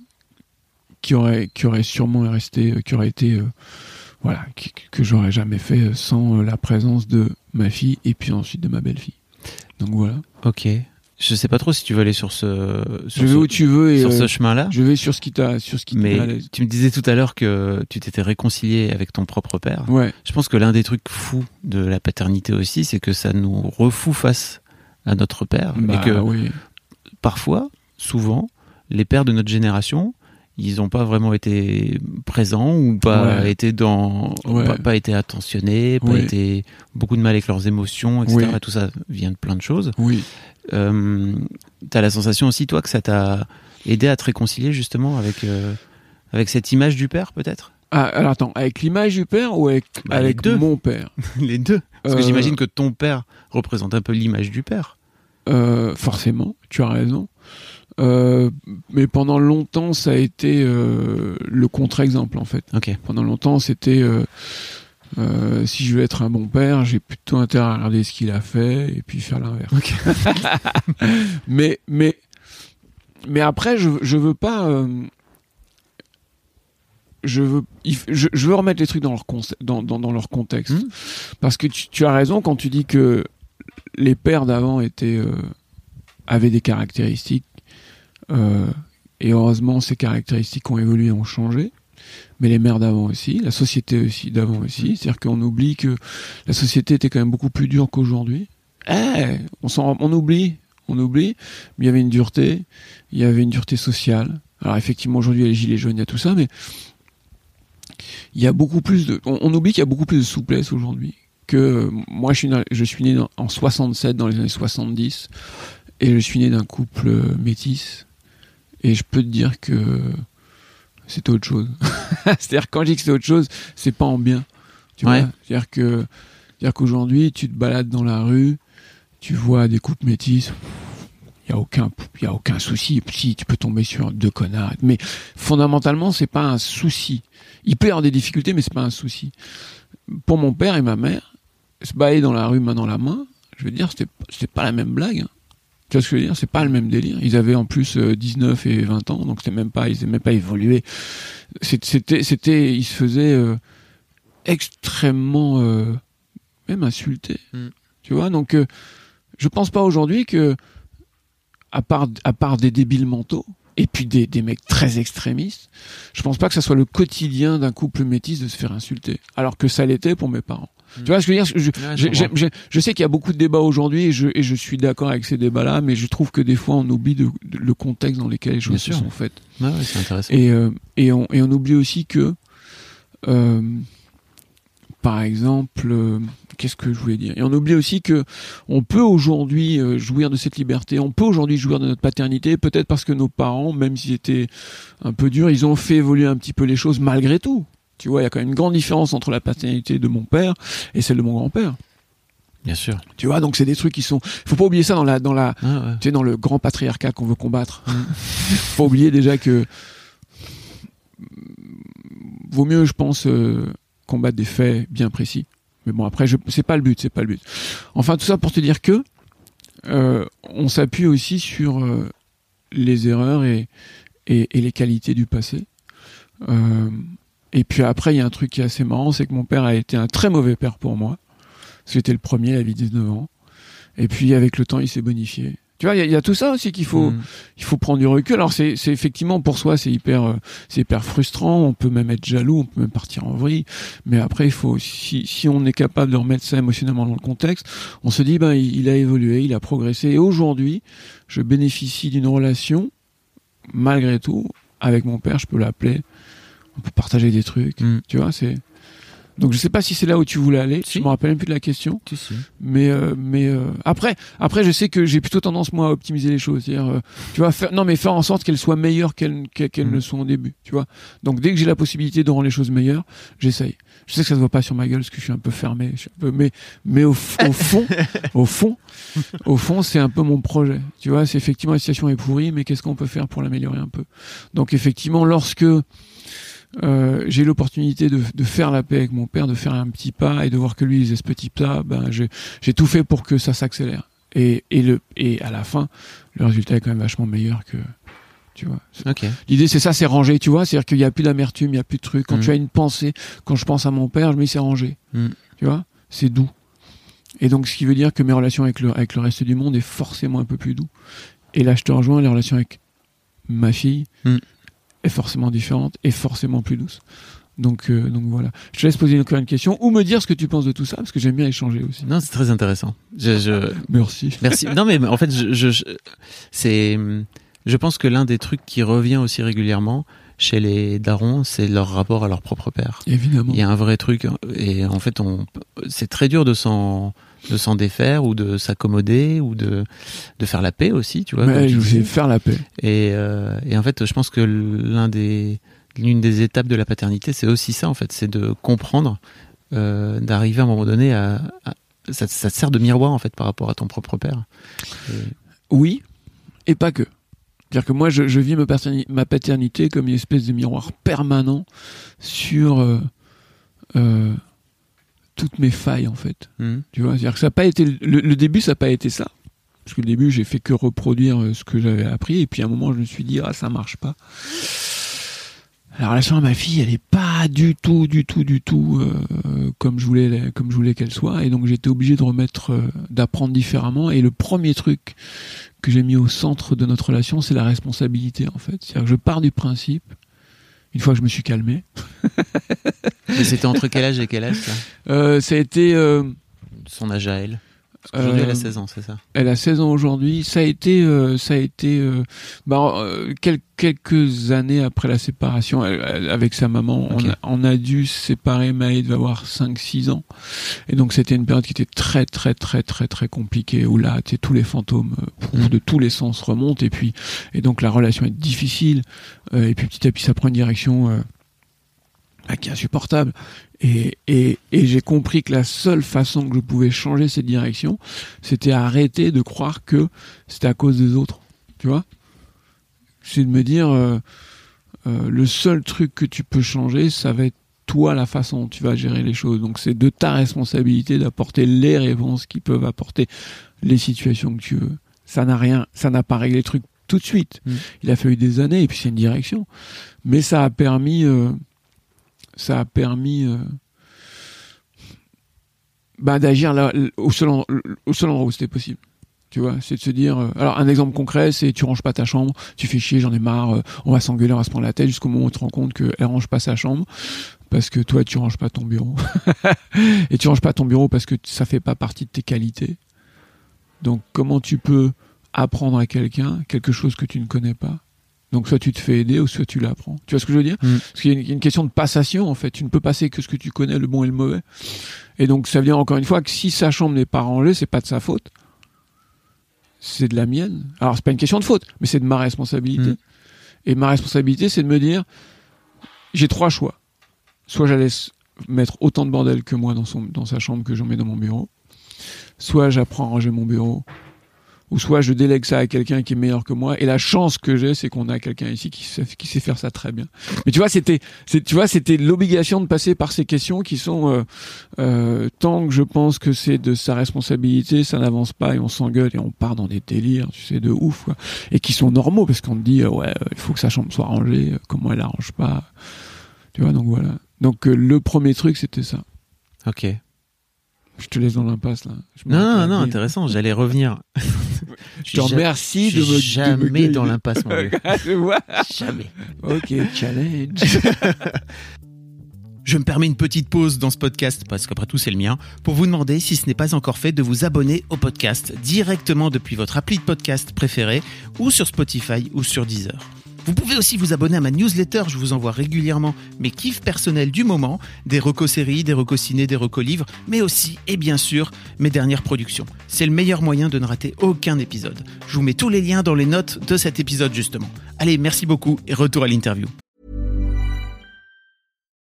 qui auraient qui auraient sûrement resté qui auraient été euh, voilà qui- que j'aurais jamais fait sans euh, la présence de ma fille et puis ensuite de ma belle-fille donc voilà Ok. Je sais pas trop si tu veux aller sur ce sur je vais ce, où tu veux et sur euh, ce chemin-là. je vais sur ce qui t'a sur ce qui Mais tu me disais tout à l'heure que tu t'étais réconcilié avec ton propre père. ouais Je pense que l'un des trucs fous de la paternité aussi, c'est que ça nous refoue face à notre père. bah, et que oui parfois, souvent, les pères de notre génération, ils n'ont pas vraiment été présents ou pas Ouais. été dans, Ouais. pas, pas été attentionnés, pas Oui. été beaucoup de mal avec leurs émotions, etc. Oui. Tout ça vient de plein de choses. oui Euh, T'as la sensation aussi, toi, que ça t'a aidé à te réconcilier justement avec euh, avec cette image du père, peut-être? Ah, alors attends, avec l'image du père ou avec, Bah, les avec deux. mon père? Les deux. Parce que Euh, j'imagine que ton père représente un peu l'image du père. euh, Forcément, tu as raison. Euh, mais pendant longtemps, ça a été euh, le contre-exemple en fait. Pendant longtemps, c'était euh, si je veux être un bon père, j'ai plutôt intérêt à regarder ce qu'il a fait et puis faire l'inverse. Mais mais mais après, je je veux pas. je veux, il f- je, je veux remettre les trucs dans leur, conce- dans, dans, dans leur contexte. Mhm. Parce que tu, tu as raison quand tu dis que les pères d'avant étaient, avaient des caractéristiques. Euh, et heureusement, ces caractéristiques ont évolué, ont changé. Mais les mères d'avant aussi, la société aussi d'avant aussi. C'est-à-dire qu'on oublie que la société était quand même beaucoup plus dure qu'aujourd'hui. Eh, on, on oublie, on oublie. Mais il y avait une dureté, il y avait une dureté sociale. Alors effectivement, aujourd'hui, il y a les gilets jaunes, il y a tout ça, mais il y a beaucoup plus de. On, oublie qu'il y a beaucoup plus de souplesse aujourd'hui. Que moi, je suis, né en 67, dans les années 70, et je suis né d'un couple euh, métis. Et je peux te dire que c'est autre chose. C'est-à-dire quand je dis que c'est autre chose, c'est pas en bien. Tu Ouais. vois C'est-à-dire que, c'est-à-dire qu'aujourd'hui, tu te balades dans la rue, tu vois des couples métis. Il y a aucun, il y a aucun souci. Si tu peux tomber sur deux connards, mais fondamentalement, c'est pas un souci. Il peut y avoir des difficultés, mais c'est pas un souci. Pour mon père et ma mère, se balader dans la rue main dans la main, je veux dire, c'était, c'était pas la même blague. hein. Tu vois ce que je veux dire? C'est pas le même délire. Ils avaient en plus euh, 19 et 20 ans, donc c'était même pas, ils n'avaient même pas évolué. C'était, c'était, ils se faisaient euh, extrêmement, euh, même insultés. Mm. Tu vois? Donc, euh, je pense pas aujourd'hui que, à part, à part des débiles mentaux, et puis des, des mecs très extrémistes, je pense pas que ça soit le quotidien d'un couple métis de se faire insulter. Alors que ça l'était pour mes parents. Tu vois ce que je veux dire? Je- sais qu'il y a beaucoup de débats aujourd'hui et je, et je suis d'accord avec ces débats-là, mais je trouve que des fois on oublie de- de- le contexte dans lequel les choses se sont faites. Ouais, ouais, c'est intéressant. Et, euh, et, on, et on oublie aussi que, euh, par exemple, euh, qu'est-ce que je voulais dire? Et on oublie aussi que on peut aujourd'hui jouir de cette liberté, on peut aujourd'hui jouir de notre paternité, peut-être parce que nos parents, même s'ils étaient un peu durs, ils ont fait évoluer un petit peu les choses malgré tout. Tu vois, il y a quand même une grande différence entre la paternité de mon père et celle de mon grand-père. Bien sûr. Tu vois, donc c'est des trucs qui sont. Faut pas oublier ça dans la dans la Ah, ouais. tu sais, dans le grand patriarcat qu'on veut combattre. Faut oublier déjà que vaut mieux, je pense, euh, combattre des faits bien précis. Mais bon, après, je... c'est pas le but, c'est pas le but. Enfin, tout ça pour te dire que euh, on s'appuie aussi sur euh, les erreurs et, et, et les qualités du passé. Et puis après, il y a un truc qui est assez marrant, c'est que mon père a été un très mauvais père pour moi. J'étais le premier, il avait 19 ans. Et puis avec le temps, il s'est bonifié. Tu vois, il y, a- il y a tout ça aussi qu'il faut, Mm. il faut prendre du recul. Alors c'est, c'est effectivement pour soi, c'est hyper, euh, c'est hyper frustrant. On peut même être jaloux, on peut même partir en vrille. Mais après, il faut, si, si on est capable de remettre ça émotionnellement dans le contexte, on se dit, ben, il, il a évolué, il a progressé. Et aujourd'hui, je bénéficie d'une relation, malgré tout, avec mon père, je peux l'appeler, on peut partager des trucs, Mm. tu vois, c'est donc je sais pas si c'est là où tu voulais aller, Si. je me rappelle même plus de la question, Si, si. mais euh, mais euh, après après je sais que j'ai plutôt tendance moi à optimiser les choses, c'est-à-dire euh, tu vois faire non mais faire en sorte qu'elles soient meilleures qu'elles qu'elles qu'elles Mm. ne sont au début, tu vois. Donc dès que j'ai la possibilité de rendre les choses meilleures, j'essaye. Je sais que ça se voit pas sur ma gueule parce que je suis un peu fermé, je suis un peu mais mais au fond au fond au fond c'est un peu mon projet, tu vois, c'est effectivement la situation est pourrie mais qu'est-ce qu'on peut faire pour l'améliorer un peu? Donc effectivement lorsque euh, j'ai l'opportunité de, de faire la paix avec mon père, de faire un petit pas et de voir que lui il faisait ce petit pas, ben j'ai tout fait pour que ça s'accélère. Et, et le et à la fin, le résultat est quand même vachement meilleur que tu vois. Ok. L'idée c'est ça, c'est rangé, tu vois, c'est-à-dire qu'il y a plus d'amertume, il y a plus de trucs. Quand Mm. tu as une pensée, quand je pense à mon père, je me dis c'est rangé, Mm. tu vois, c'est doux. Et donc ce qui veut dire que mes relations avec le avec le reste du monde est forcément un peu plus doux. Et là je te rejoins, les relations avec ma fille Mm. Est forcément différente et forcément plus douce. Donc euh, donc voilà. Je te laisse poser encore une question ou me dire ce que tu penses de tout ça parce que j'aime bien échanger aussi. Non, c'est très intéressant. Je, je... Merci. Merci. Non, mais en fait, je, je, je- c'est, je pense que l'un des trucs qui revient aussi régulièrement chez les darons, c'est leur rapport à leur propre père. Évidemment. Il y a un vrai truc, et en fait, on, c'est très dur de s'en, de s'en défaire ou de s'accommoder ou de, de faire la paix aussi, tu vois. Tu je vais faire la paix. Et, euh, et en fait, je pense que l'un des, l'une des étapes de la paternité, c'est aussi ça, en fait, c'est de comprendre, euh, d'arriver à un moment donné à, à- ça, ça te sert de miroir en fait par rapport à ton propre père. Et- Oui, et pas que. C'est-à-dire que moi, je, je vis ma paternité, comme une espèce de miroir permanent sur euh, toutes mes failles, en fait. Hmm. Tu vois, c'est-à-dire que ça n'a pas été le, le début, ça n'a pas été ça. Parce que le début, j'ai fait que reproduire euh, ce que j'avais appris, et puis à un moment, je me suis dit ah ça marche pas. La relation à ma fille, elle est pas du tout, du tout, du tout euh, comme je voulais, comme je voulais qu'elle soit, et donc j'étais obligé de remettre, euh, d'apprendre différemment. Et le premier truc que j'ai mis au centre de notre relation, c'est la responsabilité en fait. C'est-à-dire que je pars du principe, une fois que je me suis calmé, Mais c'était entre quel âge et quel âge ça? Euh, ça a été euh, Son âge à elle Parce qu'aujourd'hui, elle a Euh, 16 ans, c'est ça? Elle a 16 ans aujourd'hui. Ça a été, euh, ça a été, euh, bah, euh, quel- quelques années après la séparation elle- elle- avec sa maman, on, a, on a dû se séparer. Maë devait avoir 5-6 ans, et donc c'était une période qui était très, très, très, très, très compliquée où là, tu sais, tous les fantômes euh, Mm. de tous les sens remontent, et puis, et donc la relation est difficile, euh, et puis petit à petit, ça prend une direction. euh, bah, qui est insupportable. Et, et, et j'ai compris que la seule façon que je pouvais changer cette direction, c'était arrêter de croire que c'était à cause des autres. Tu vois? C'est de me dire, euh, euh, le seul truc que tu peux changer, ça va être toi la façon dont tu vas gérer les choses. Donc c'est de ta responsabilité d'apporter les réponses qui peuvent apporter les situations que tu veux. Ça n'a rien, ça n'a pas réglé le truc tout de suite. Mm. Il a fallu des années et puis c'est une direction. Mais ça a permis, euh, ça a permis euh, bah, d'agir au seul, au endroit où c'était possible. Tu vois, c'est de se dire. euh, alors, un exemple concret, c'est tu ranges pas ta chambre, tu fais chier, j'en ai marre, euh, on va s'engueuler, on va se prendre la tête jusqu'au moment où tu te rends compte qu'elle range pas sa chambre parce que toi, tu ranges pas ton bureau. Et tu ranges pas ton bureau parce que ça fait pas partie de tes qualités. Donc, comment tu peux apprendre à quelqu'un quelque chose que tu ne connais pas donc soit tu te fais aider ou soit tu l'apprends. Tu vois ce que je veux dire? Mm. Parce qu'il y a une- il y a une question de passation en fait. Tu ne peux passer que ce que tu connais, le bon et le mauvais. Et donc ça veut dire encore une fois que si sa chambre n'est pas rangée, c'est pas de sa faute. C'est de la mienne. Alors c'est pas une question de faute, mais c'est de ma responsabilité. Mm. Et ma responsabilité, c'est de me dire, j'ai trois choix. Soit j'allais s- mettre autant de bordel que moi dans, son, dans sa chambre que j'en mets dans mon bureau. Soit j'apprends à ranger mon bureau. Ou soit je délègue ça à quelqu'un qui est meilleur que moi. Et la chance que j'ai, c'est qu'on a quelqu'un ici qui sait, faire ça très bien. Mais tu vois, c'était, tu vois, c'était l'obligation de passer par ces questions qui sont, euh, euh, tant que je pense que c'est de sa responsabilité, ça n'avance pas et on s'engueule et on part dans des délires, tu sais, de ouf, quoi. Et qui sont normaux parce qu'on te dit, euh, ouais, euh, il faut que sa chambre soit rangée, comment elle arrange pas. Tu vois, donc voilà. Donc le premier truc, c'était ça. Ok. Je te laisse dans l'impasse, là. Je Non, non, non, intéressant. J'allais revenir. Je te remercie de me jamais de me dans l'impasse, mon vois. Jamais. Ok, challenge. Je me permets une petite pause dans ce podcast, parce qu'après tout c'est le mien, pour vous demander, si ce n'est pas encore fait, de vous abonner au podcast directement depuis votre appli de podcast préféré, ou sur Spotify ou sur Deezer. Vous pouvez aussi vous abonner à ma newsletter, je vous envoie régulièrement mes kiffs personnels du moment, des recos séries, des recos ciné, des recos livres, mais aussi, et bien sûr, mes dernières productions. C'est le meilleur moyen de ne rater aucun épisode. Je vous mets tous les liens dans les notes de cet épisode justement. Allez, merci beaucoup et retour à l'interview.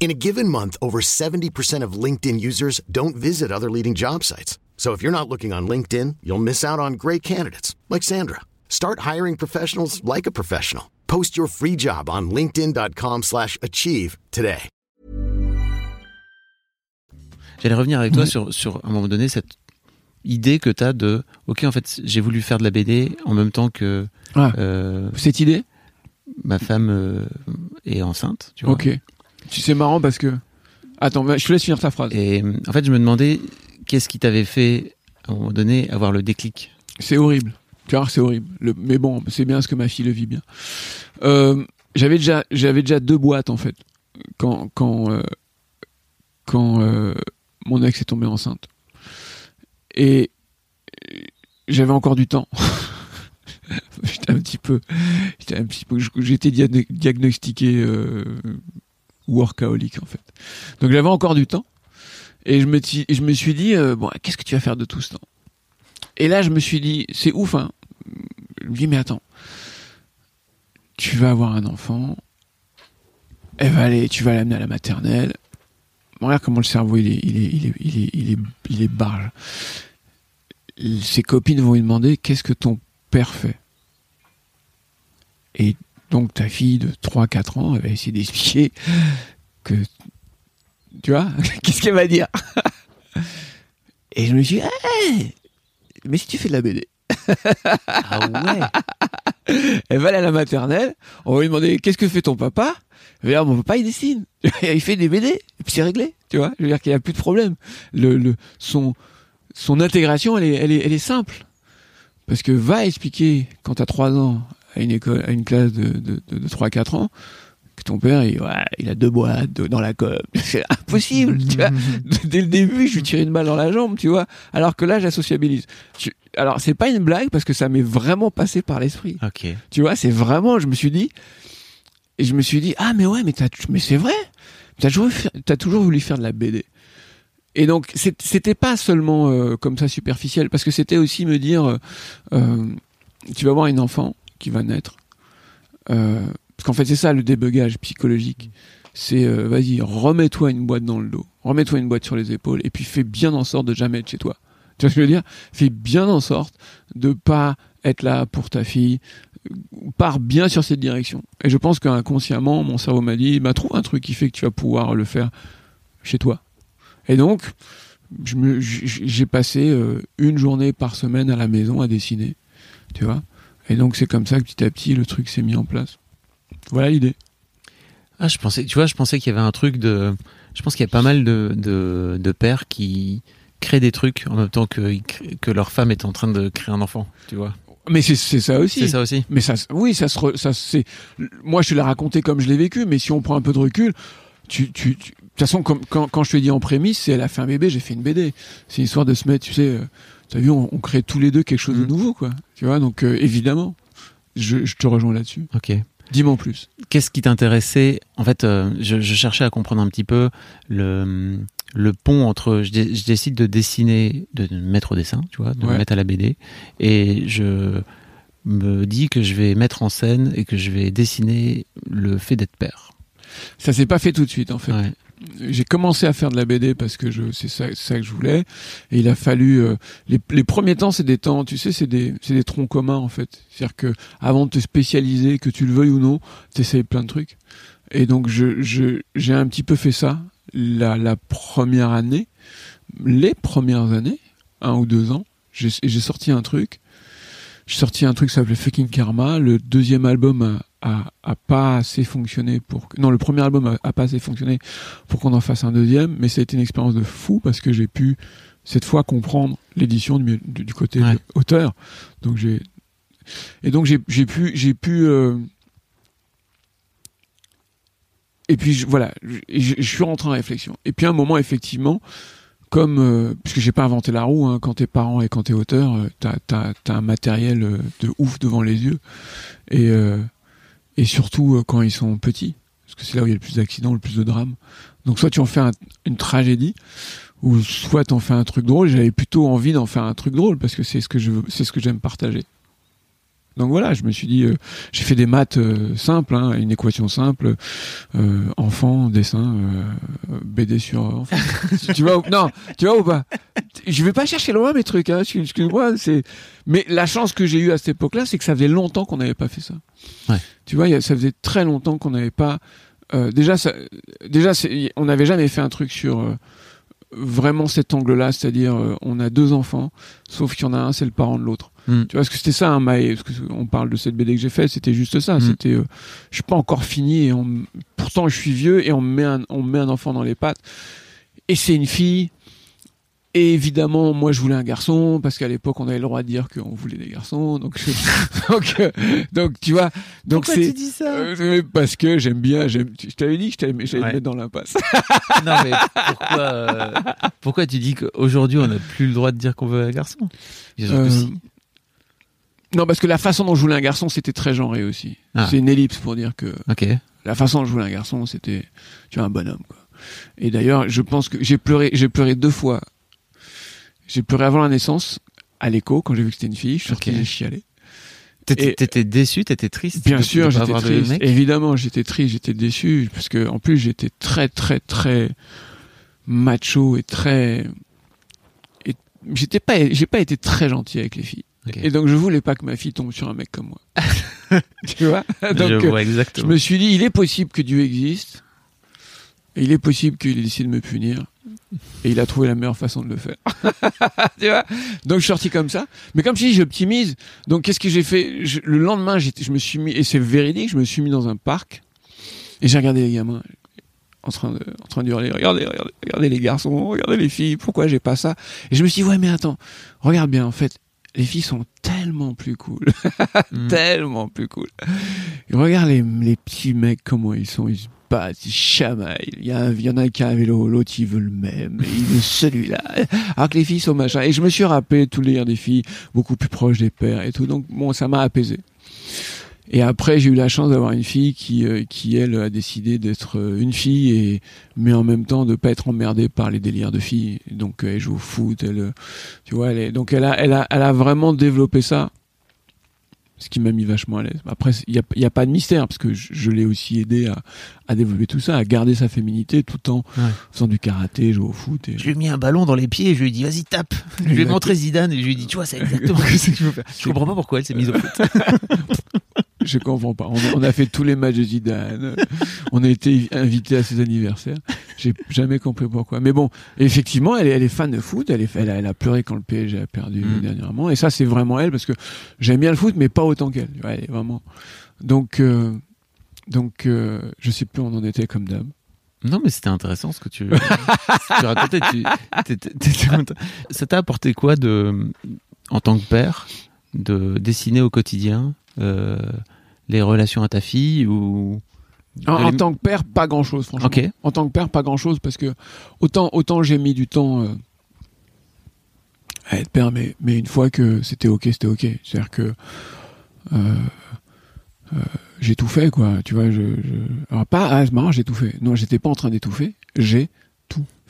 In a given month, over 70% of LinkedIn users don't visit other leading job sites. So if you're not looking on LinkedIn, you'll miss out on great candidates like Sandra. Start hiring professionals like a professional. Post your free job on linkedin.com/achieve slash achieve today. J'allais revenir avec toi Oui. sur, sur, à un moment donné, cette idée que tu as de, ok, en fait, j'ai voulu faire de la BD en même temps que Ah. euh, Cette idée? ma femme euh, est enceinte. Tu vois. Ok. Tu C'est marrant parce que. Attends, je te laisse finir ta phrase. Et en fait, je me demandais qu'est-ce qui t'avait fait, à un moment donné, avoir le déclic? C'est horrible. Tu vois, c'est horrible. Le- mais bon, c'est bien ce que ma fille le vit bien. Euh, j'avais déjà, j'avais déjà deux boîtes en fait quand quand euh, quand euh, mon ex est tombée enceinte. Et j'avais encore du temps. j'étais un petit peu, j'étais un petit peu, j'étais diagno- diagnostiqué workaholic en fait. Donc j'avais encore du temps. Et je me, je me suis dit, euh, bon, qu'est-ce que tu vas faire de tout ce temps? Et là, je me suis dit, c'est ouf, hein. Je me dis, mais attends, tu vas avoir un enfant, elle va aller, tu vas l'amener à la maternelle. Regarde comment le cerveau, il est, il est, il est, il est, il est, il est barge. Ses copines vont lui demander, qu'est-ce que ton père fait? Et donc, ta fille de 3-4 ans, elle va essayer d'expliquer que, tu vois, qu'est-ce qu'elle va dire? Et je me suis dit, hey, mais si tu fais de la BD, Ah ouais elle va aller à la maternelle, on va lui demander qu'est-ce que fait ton papa? Elle va dire, mon papa il dessine, il fait des BD, et puis c'est réglé, tu vois. Je veux dire qu'il n'y a plus de problème. Le, le, son, son intégration, elle est, elle, est, elle est simple. Parce que va expliquer quand t'as 3 ans à une école, à une classe de, de, de, de 3-4 ans, que ton père, il, ouais, il a deux boîtes dans la com. C'est impossible, tu vois. Dès le début, je lui tirais une balle dans la jambe, tu vois. Alors que là, j'associabilise. Alors, c'est pas une blague parce que ça m'est vraiment passé par l'esprit. Ok. Tu vois, c'est vraiment, je me suis dit, et je me suis dit, ah, mais ouais, mais, mais c'est vrai, t'as toujours, t'as toujours voulu faire de la BD. Et donc, c'était pas seulement euh, comme ça superficiel, parce que c'était aussi me dire, euh, euh, tu vas avoir une enfant qui va naître, euh, parce qu'en fait, c'est ça le débugage psychologique. C'est, euh, vas-y, remets-toi une boîte dans le dos, remets-toi une boîte sur les épaules, et puis fais bien en sorte de jamais être chez toi. Tu vois ce que je veux dire? Fais bien en sorte de pas être là pour ta fille, pars bien sur cette direction. Et je pense qu'inconsciemment, mon cerveau m'a dit, bah, trouve un truc qui fait que tu vas pouvoir le faire chez toi. Et donc, j'ai passé euh, une journée par semaine à la maison à dessiner, tu vois? Et donc, c'est comme ça que petit à petit, le truc s'est mis en place. Voilà l'idée. Ah, je pensais, tu vois, je pensais qu'il y avait un truc de. Je pense qu'il y a pas mal de, de, de pères qui créent des trucs en même temps que, que leur femme est en train de créer un enfant, tu vois. Mais c'est ça aussi. C'est ça aussi. Mais ça, oui, ça se, re- ça c'est. Moi, je te l'ai raconté comme je l'ai vécu, mais si on prend un peu de recul, tu, tu, tu- de toute façon, comme, quand, quand je te dis en prémisse, c'est elle a fait un bébé, j'ai fait une BD. C'est une histoire de se mettre, tu sais, euh, t'as vu, on, on crée tous les deux quelque chose de Mhm. nouveau, quoi. Tu vois, donc euh, évidemment, je, je te rejoins là-dessus. Ok. Dis-moi en plus. Qu'est-ce qui t'intéressait En fait, euh, je, je cherchais à comprendre un petit peu le, le pont entre. Je, dé- je décide de dessiner, de me mettre au dessin, tu vois, de me mettre à la BD, et je me dis que je vais mettre en scène et que je vais dessiner le fait d'être père. Ça s'est pas fait tout de suite, en fait. Ouais. J'ai commencé à faire de la BD parce que je c'est ça, ça que je voulais. Et il a fallu euh, les, les premiers temps c'est des temps tu sais c'est des c'est des troncs communs en fait. C'est-à-dire que avant de te spécialiser que tu le veuilles ou non t'essayes plein de trucs. Et donc je j'ai un petit peu fait ça la la première année. Les premières années un ou deux ans j'ai sorti un truc. J'ai sorti un truc qui s'appelait Fucking Karma. Le deuxième album a, a pas assez fonctionné pour que... non le premier album a, a pas assez fonctionné pour qu'on en fasse un deuxième mais ça a été une expérience de fou parce que j'ai pu cette fois comprendre l'édition du, du, du côté Ouais. auteur donc j'ai et donc j'ai pu j'ai pu euh, et puis je- voilà je, suis rentré en réflexion. Et puis à un moment effectivement comme euh, puisque j'ai pas inventé la roue hein, quand t'es parent et quand t'es auteur euh, t'as t'as t'as un matériel euh, de ouf devant les yeux. Et et surtout euh, quand ils sont petits parce que c'est là où il y a le plus d'accidents le plus de drames. Donc soit tu en fais un- une tragédie ou soit t'en fais un truc drôle. J'avais plutôt envie d'en faire un truc drôle parce que c'est ce que je c'est ce que j'aime partager donc voilà, je me suis dit, euh, j'ai fait des maths euh, simples, hein, une équation simple, euh, enfant, dessin, BD sur enfant. tu vois ou, Non, tu vois ou pas? Je vais pas chercher loin mes trucs, hein, excuse- excuse-moi. C'est, mais la chance que j'ai eue à cette époque-là, c'est que ça faisait longtemps qu'on n'avait pas fait ça. Ouais. Tu vois, a- ça faisait très longtemps qu'on n'avait pas. déjà, ça, déjà, on n'avait jamais fait un truc sur vraiment cet angle-là, c'est-à-dire on a deux enfants, sauf qu'il y en a un, c'est le parent de l'autre. Mm. Tu vois, parce que c'était ça, hein, Maë, parce que on parle de cette BD que j'ai faite, c'était juste ça. Mm. C'était, euh, je suis pas encore fini et on, pourtant je suis vieux et on me met un, on me met un enfant dans les pattes et c'est une fille. Et évidemment, moi, je voulais un garçon parce qu'à l'époque, on avait le droit de dire qu'on voulait des garçons. Donc, je- donc, euh, donc, tu vois, donc Pourquoi c'est tu dis ça? Euh, parce que j'aime bien. Je t'avais dit que je t'allais Ouais. mettre dans l'impasse. Non, mais pourquoi, euh, pourquoi tu dis qu'aujourd'hui on n'a plus le droit de dire qu'on veut un garçon? Que si. Non, parce que la façon dont je voulais un garçon, c'était très genré aussi. Ah. C'est une ellipse pour dire que Ok. la façon dont je voulais un garçon, c'était tu vois un bonhomme. Quoi. Et d'ailleurs, je pense que j'ai pleuré, j'ai pleuré deux fois. J'ai pleuré avant la naissance, à l'écho, quand j'ai vu que c'était une fille. Je suis sorti, Ok. j'ai chialé. T'étais déçu, t'étais triste Bien sûr, j'étais triste. Évidemment, j'étais triste, j'étais déçu, parce que en plus j'étais très, très, très macho et très. Et j'étais pas, j'ai pas été très gentil avec les filles. Et donc je voulais pas que ma fille tombe sur un mec comme moi. tu vois? Donc Je euh, vois je exactement. me suis dit, il est possible que Dieu existe. Et il est possible qu'il ait décidé de me punir. Et il a trouvé la meilleure façon de le faire. tu vois? Donc je suis sorti comme ça. Mais comme je dis, j'optimise. Donc qu'est-ce que j'ai fait? Je- Le lendemain, je me suis mis, et c'est véridique, je me suis mis dans un parc. Et j'ai regardé les gamins en train de, en train. Regardez, regardez, regardez les garçons, regardez les filles. Pourquoi j'ai pas ça? Et je me suis dit, ouais, mais attends, regarde bien, en fait. Les filles sont tellement plus cool. Mm. tellement plus cool. Et regarde les, les petits mecs, comment ils sont. Ils se battent, ils chamaillent. Il y, a un- il y en a qui a un vélo, l'autre il veut le même. Et il veut celui-là. Alors que les filles sont machin. Et je me suis rappelé tous les des filles beaucoup plus proches des pères et tout. Donc bon, ça m'a apaisé. Et après, j'ai eu la chance d'avoir une fille qui, euh, qui elle, a décidé d'être euh, une fille, et, mais en même temps de pas être emmerdée par les délires de filles. Donc, euh, elle joue au foot, elle, tu vois, elle est, donc elle a, elle a, elle a vraiment développé ça, ce qui m'a mis vachement à l'aise. Après, il y a, y a pas de mystère, parce que je, je l'ai aussi aidé à, à développer tout ça, à garder sa féminité tout en Ouais. faisant du karaté, jouer au foot. Et... Je lui ai mis un ballon dans les pieds et je lui ai dit vas-y tape. Je lui ai montré Zidane et je lui ai dit tu vois c'est exactement ce que je veux faire. Je comprends pas pourquoi elle s'est mise au foot. Je comprends pas. On a, on a fait tous les matchs de Zidane. On a été invité à ses anniversaires. J'ai jamais compris pourquoi. Mais bon, effectivement, elle est, elle est fan de foot. Elle, est, elle, a, elle a pleuré quand le PSG a perdu Mm. dernièrement. Et ça, c'est vraiment elle parce que j'aime bien le foot, mais pas autant qu'elle. Ouais, vraiment. Donc, euh, donc, euh, je sais plus où on en était comme d'hab. Non mais c'était intéressant ce que tu, ce que tu racontais. Tu-. Ça t'a apporté quoi de, en tant que père, de dessiner au quotidien euh, les relations à ta fille ou En, de en les- tant que père, pas grand chose, franchement. En tant que père, pas grand chose parce que autant, autant j'ai mis du temps euh, à être père, mais, mais une fois que c'était ok, c'était ok. C'est-à-dire que euh, euh, j'ai tout fait, quoi. Tu vois, je, je... Alors, pas, ah, c'est marrant, j'ai tout fait. Non, j'étais pas en train d'étouffer. J'ai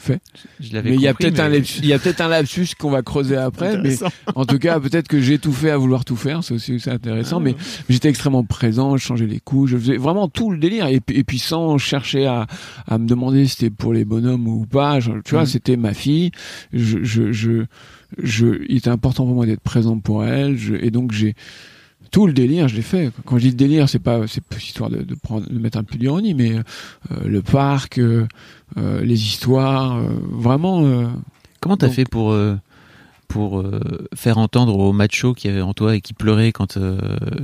fait. Je l'avais Mais il y a peut-être un, lapsus- il y a peut-être un lapsus qu'on va creuser après, mais en tout cas, peut-être que j'ai tout fait à vouloir tout faire, c'est aussi intéressant, Ah. mais j'étais extrêmement présent, je changeais les coups, je faisais vraiment tout le délire, et, puis- et puis sans chercher à, à me demander si c'était pour les bonhommes ou pas, je- tu vois, Mhm. c'était ma fille, je, je, je, je, il était important pour moi d'être présent pour elle, je, et donc j'ai, tout le délire, je l'ai fait. Quand je dis délire, c'est pas, c'est histoire de, de prendre, de mettre un peu d'ironie, mais euh, le parc, euh, euh, les histoires, vraiment. Comment t'as Donc- fait pour pour faire entendre au macho qui avait en toi et qui pleurait quand,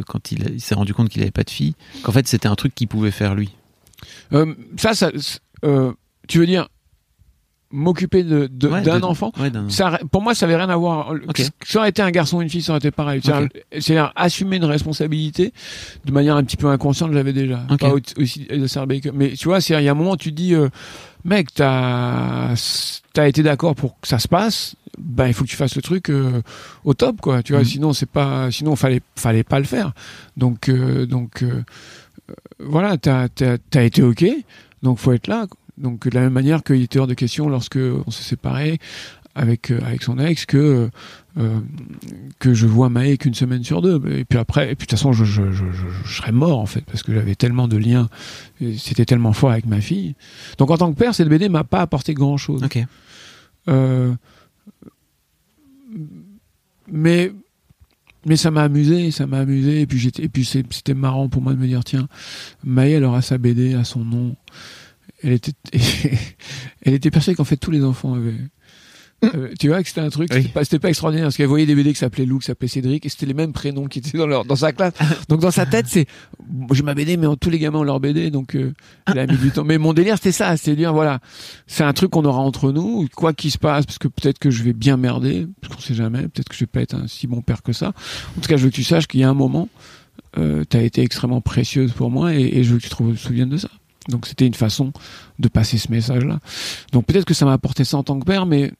quand il, il s'est rendu compte qu'il avait pas de fille, qu'en fait c'était un truc qu'il pouvait faire lui? Ça, ça tu veux dire m'occuper de, de- Ouais, d'un de- enfant ouais, d'un- ça, pour moi, ça avait rien à voir. Ok. Ça aurait été un garçon ou une fille, ça aurait été pareil. C'est-à-dire, c'est-à-dire assumer une responsabilité de manière un petit peu inconsciente, j'avais déjà. Pas aussi exacerbé que. Mais tu vois, il y a un moment, tu te dis, euh, mec, t'as as été d'accord pour que ça se passe. Ben, il faut que tu fasses le truc euh, au top, quoi. Tu vois, Mhm. sinon c'est pas, sinon fallait fallait pas le faire. Donc euh, donc voilà, t'as t'as t'as été ok. Donc faut être là. Donc de la même manière qu'il était hors de question lorsque on s'est séparés avec euh, avec son ex que euh, que je vois Maë qu'une semaine sur deux. Et puis après, et puis de toute façon, je, je, je, je, serais mort en fait parce que j'avais tellement de liens, c'était tellement fort avec ma fille. Donc en tant que père, cette BD m'a pas apporté grand chose. Ok. Euh, mais mais ça m'a amusé, ça m'a amusé. Et puis j'étais, et puis c'était marrant pour moi de me dire tiens, Maë, elle aura sa BD à son nom. Elle était, elle était persuadée qu'en fait tous les enfants avaient. euh, tu vois que c'était un truc, Oui. c'était pas, extraordinaire parce qu'elle voyait des BD qui s'appelaient Lou, qui s'appelaient Cédric, et c'était les mêmes prénoms qui étaient dans leur, dans sa classe. Donc dans sa tête, c'est, j'ai ma BD, mais tous les gamins ont leur BD, donc euh, elle a mis du temps. Mais mon délire, c'était ça, c'est dire voilà, c'est un truc qu'on aura entre nous, quoi qu'il se passe, parce que peut-être que je vais bien merder, parce qu'on sait jamais, peut-être que je vais pas être un si bon père que ça. En tout cas, je veux que tu saches qu'il y a un moment, euh, t'as été extrêmement précieuse pour moi, et, et je veux que tu te souviennes de ça. Donc c'était une façon de passer ce message-là. Donc peut-être que ça m'a apporté ça en tant que père, mais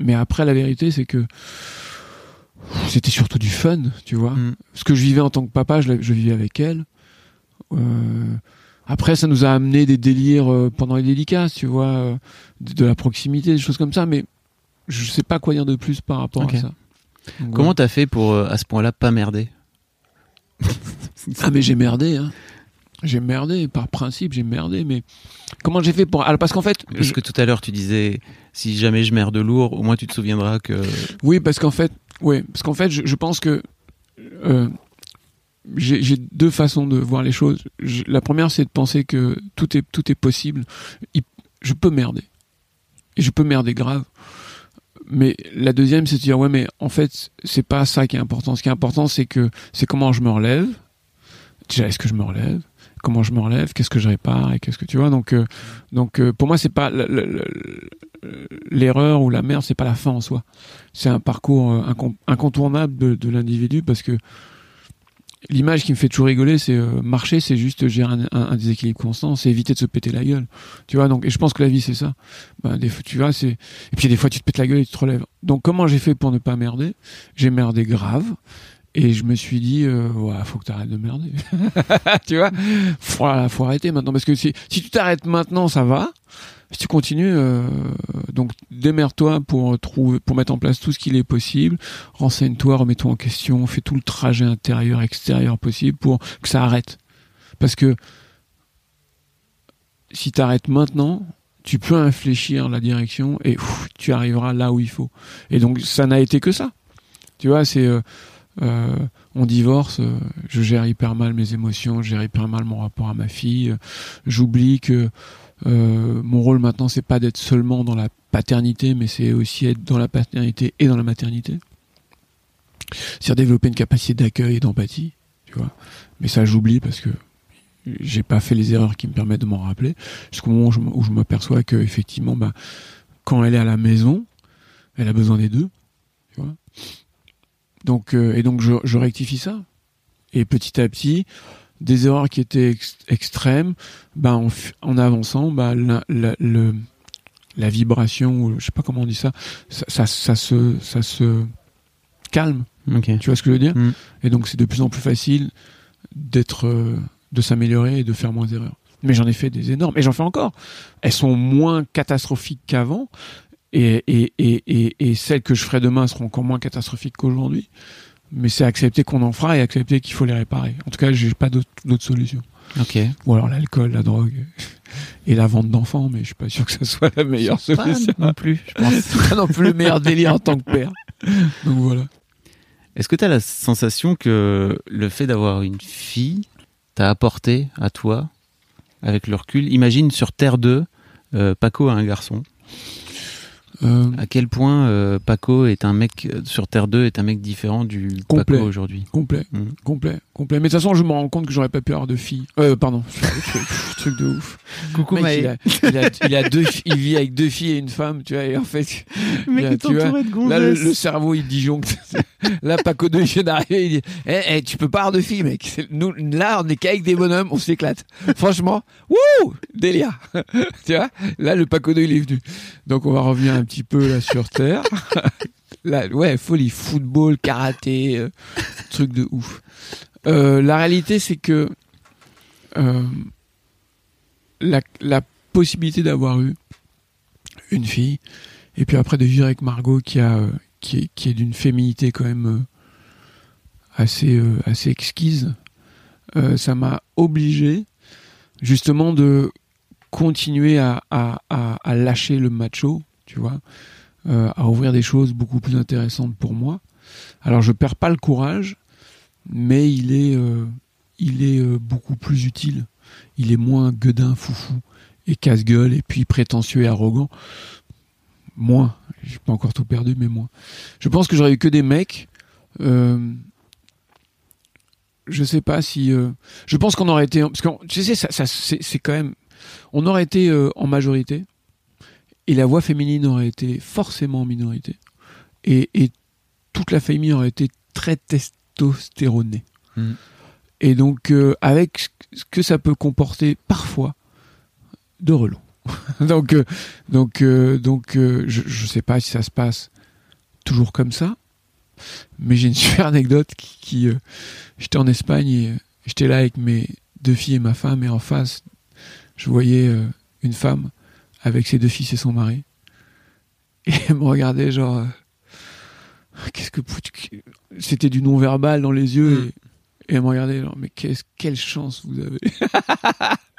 mais après la vérité, c'est que c'était surtout du fun, tu vois. Mm. Ce que je vivais en tant que papa, je, vivais avec elle. Euh, après, ça nous a amené des délires euh, pendant les dédicaces, tu vois, euh, de, de la proximité, des choses comme ça, mais je sais pas quoi dire de plus par rapport à ça. Donc, Comment t'as fait pour à ce point-là pas merder? Ah mais j'ai merdé, hein. J'ai merdé, par principe, j'ai merdé, mais comment j'ai fait pour... Alors parce qu'en fait... Parce je- que tout à l'heure tu disais si jamais je merde lourd, au moins tu te souviendras que Oui, parce qu'en fait, ouais, parce qu'en fait, je, je pense que euh, j'ai j'ai deux façons de voir les choses. Je- la première, c'est de penser que tout est tout est possible. Il- je peux merder, et je peux merder grave. Mais la deuxième, c'est de dire ouais, mais en fait, c'est pas ça qui est important. Ce qui est important, c'est que c'est comment je me relève. Déjà, est-ce que je me relève? Comment je me relève Qu'est-ce que je répare Et qu'est-ce que tu vois Donc, euh, donc euh, pour moi, c'est pas le- le- le- l'erreur ou la merde, c'est pas la fin en soi c'est un parcours euh, incon- incontournable de, l'individu parce que l'image qui me fait toujours rigoler, c'est marcher, c'est juste gérer un, déséquilibre constant, c'est éviter de se péter la gueule. Tu vois, donc, et je pense que la vie, c'est ça. Ben, tu vois, c'est, et puis des fois, tu te pètes la gueule et tu te relèves. Donc, comment j'ai fait pour ne pas merder? J'ai merdé grave. Et je me suis dit, euh, ouais, faut que t'arrêtes de merder. tu vois, faut, faut arrêter maintenant parce que si, si tu t'arrêtes maintenant, ça va. Si tu continues, euh, donc démerde-toi pour trouver, pour mettre en place tout ce qu'il est possible. Renseigne-toi, remets-toi en question, fais tout le trajet intérieur, extérieur possible pour que ça arrête. Parce que si tu arrêtes maintenant, tu peux infléchir la direction et tu arriveras là où il faut. Et donc ça n'a été que ça. Tu vois, c'est euh, euh, on divorce, euh, je gère hyper mal mes émotions, je gère hyper mal mon rapport à ma fille. euh, J'oublie que euh, mon rôle maintenant, c'est pas d'être seulement dans la paternité, mais c'est aussi être dans la paternité et dans la maternité. C'est développer une capacité d'accueil et d'empathie, tu vois. Mais ça, j'oublie parce que j'ai pas fait les erreurs qui me permettent de m'en rappeler. Jusqu'au moment où je, m'aperçois que effectivement, bah, quand elle est à la maison, elle a besoin des deux. Donc euh, et donc je, je rectifie ça. Et petit à petit, des erreurs qui étaient ex- extrêmes, bah en, en avançant, bah la, la, le, la vibration, ou je sais pas comment on dit ça, ça, ça, ça se ça se calme. Ok. Tu vois ce que je veux dire? Mm. Et donc c'est de plus en plus facile d'être, euh, de s'améliorer et de faire moins d'erreurs. Mais j'en ai fait des énormes, et j'en fais encore. Elles sont moins catastrophiques qu'avant, et, et, et, et, et celles que je ferai demain seront encore moins catastrophiques qu'aujourd'hui. Mais c'est accepter qu'on en fera et accepter qu'il faut les réparer. En tout cas, j'ai pas d'autre solution. Ok. Ou alors l'alcool, la drogue et la vente d'enfants, mais je suis pas sûr que ça soit la meilleure Pas solution. non plus, je pense. Pas non plus le meilleur délire en tant que père. Donc voilà. Est-ce que tu as la sensation que le fait d'avoir une fille t'a apporté à toi, avec le recul? Imagine sur Terre 2, euh, Paco a un garçon. Euh, À quel point euh, Paco est un mec euh, sur Terre 2 est un mec différent du Complet. Paco aujourd'hui? complet, Mhm. complet, complet. Mais de toute façon, je me rends compte que j'aurais pas pu avoir de filles. Euh, pardon, truc, de ouf. Coucou Mec, il, a, il, a, il a deux, fi- il vit avec deux filles et une femme, tu vois. Et en fait, mec a- est tu vois, entouré de là, le, cerveau, il disjoncte. là, Paco de vient d'arriver, il dit, eh, eh, tu peux pas avoir de filles, mec. Nous, là, on est qu'avec des bonhommes, on s'éclate. Franchement, wouh, délire. tu vois, là, le Paco de, il est venu. Donc, on va revenir un petit peu là sur Terre. là, ouais, folie, football, karaté, euh, truc de ouf. Euh, la réalité, c'est que euh, la, possibilité d'avoir eu une fille, et puis après de vivre avec Margot qui a qui est, d'une féminité quand même euh, assez assez exquise, ça m'a obligé justement de continuer à, lâcher le macho, tu vois, à ouvrir des choses beaucoup plus intéressantes pour moi. Alors je perds pas le courage, mais il est euh, il est euh, beaucoup plus utile. Il est moins gueudin, foufou et casse-gueule et puis prétentieux et arrogant. Moins. J'ai pas encore tout perdu, mais moins. Je pense que j'aurais eu que des mecs. Euh, je sais pas si. je pense qu'on aurait été. Parce que tu sais, ça, ça, c'est quand même. On aurait été en majorité et la voix féminine aurait été forcément en minorité. Et, et toute la famille aurait été très testostéronée. Mm. Et donc, euh, avec ce que ça peut comporter parfois de relou. donc, euh, donc, euh, donc, je, je sais pas si ça se passe toujours comme ça, mais j'ai une super anecdote qui, qui, j'étais en Espagne et j'étais là avec mes deux filles et ma femme et en face, je voyais une femme avec ses deux fils et son mari et elle me regardait genre, qu'est-ce que c'était du non verbal dans les yeux Mm. et, et elle me regardait genre, mais quelle chance vous avez.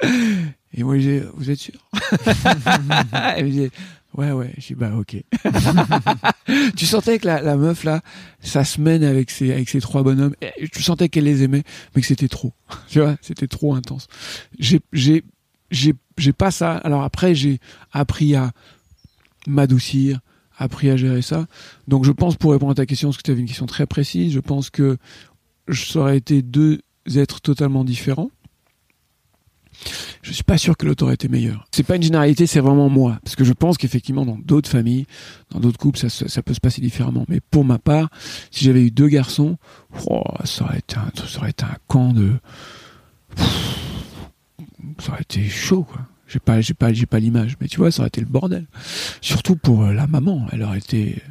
et moi j'ai, vous êtes sûr Elle me disait, ouais ouais. J'ai dit, bah ok. tu sentais que la, la meuf là, sa semaine avec ses avec ses trois bonhommes, et tu sentais qu'elle les aimait, mais que c'était trop. tu vois, c'était trop intense. J'ai j'ai j'ai j'ai pas ça. Alors après j'ai appris à m'adoucir, appris à gérer ça. Donc je pense pour répondre à ta question, parce que tu avais une question très précise, je pense que ça aurait été deux êtres totalement différents. Je suis pas sûr que l'autre aurait été meilleur. C'est pas une généralité, c'est vraiment moi. Parce que je pense qu'effectivement, dans d'autres familles, dans d'autres couples, ça peut se passer différemment. Mais pour ma part, si j'avais eu deux garçons, oh, ça, aurait été un, ça aurait été un camp de. Ça aurait été chaud, quoi. J'ai pas, j'ai pas, j'ai pas l'image, mais tu vois, ça aurait été le bordel. Surtout pour euh, la maman, elle aurait été.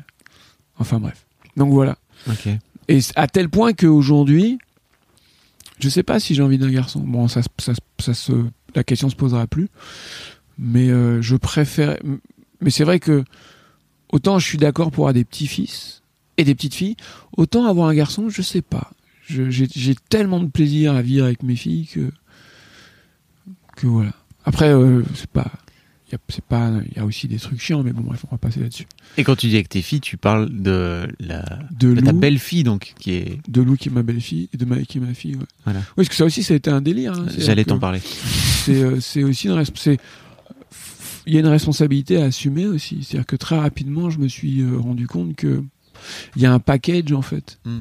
Enfin bref. Donc voilà. Et à tel point qu'aujourd'hui, je sais pas si j'ai envie d'un garçon. Bon, ça, se- ça, ça se, la question se posera plus. Mais euh, je préfère. Mais c'est vrai que autant je suis d'accord pour avoir des petits-fils et des petites filles, autant avoir un garçon, je sais pas. J'ai tellement de plaisir à vivre avec mes filles que que voilà. Après, euh, c'est pas. Il y a, c'est pas, il y a aussi des trucs chiants, mais bon, bref, on va passer là-dessus. Et quand tu dis avec tes filles, tu parles de la De de ta belle-fille donc qui est de Lou qui est ma belle-fille et de Maë qui est ma fille. Ouais. Voilà. Oui, parce que ça aussi, ça a été un délire. hein. J'allais t'en parler. C'est, euh, c'est aussi une c'est- Il y a une responsabilité à assumer aussi. C'est-à-dire que très rapidement, je me suis euh, rendu compte que il y a un package en fait. Mm.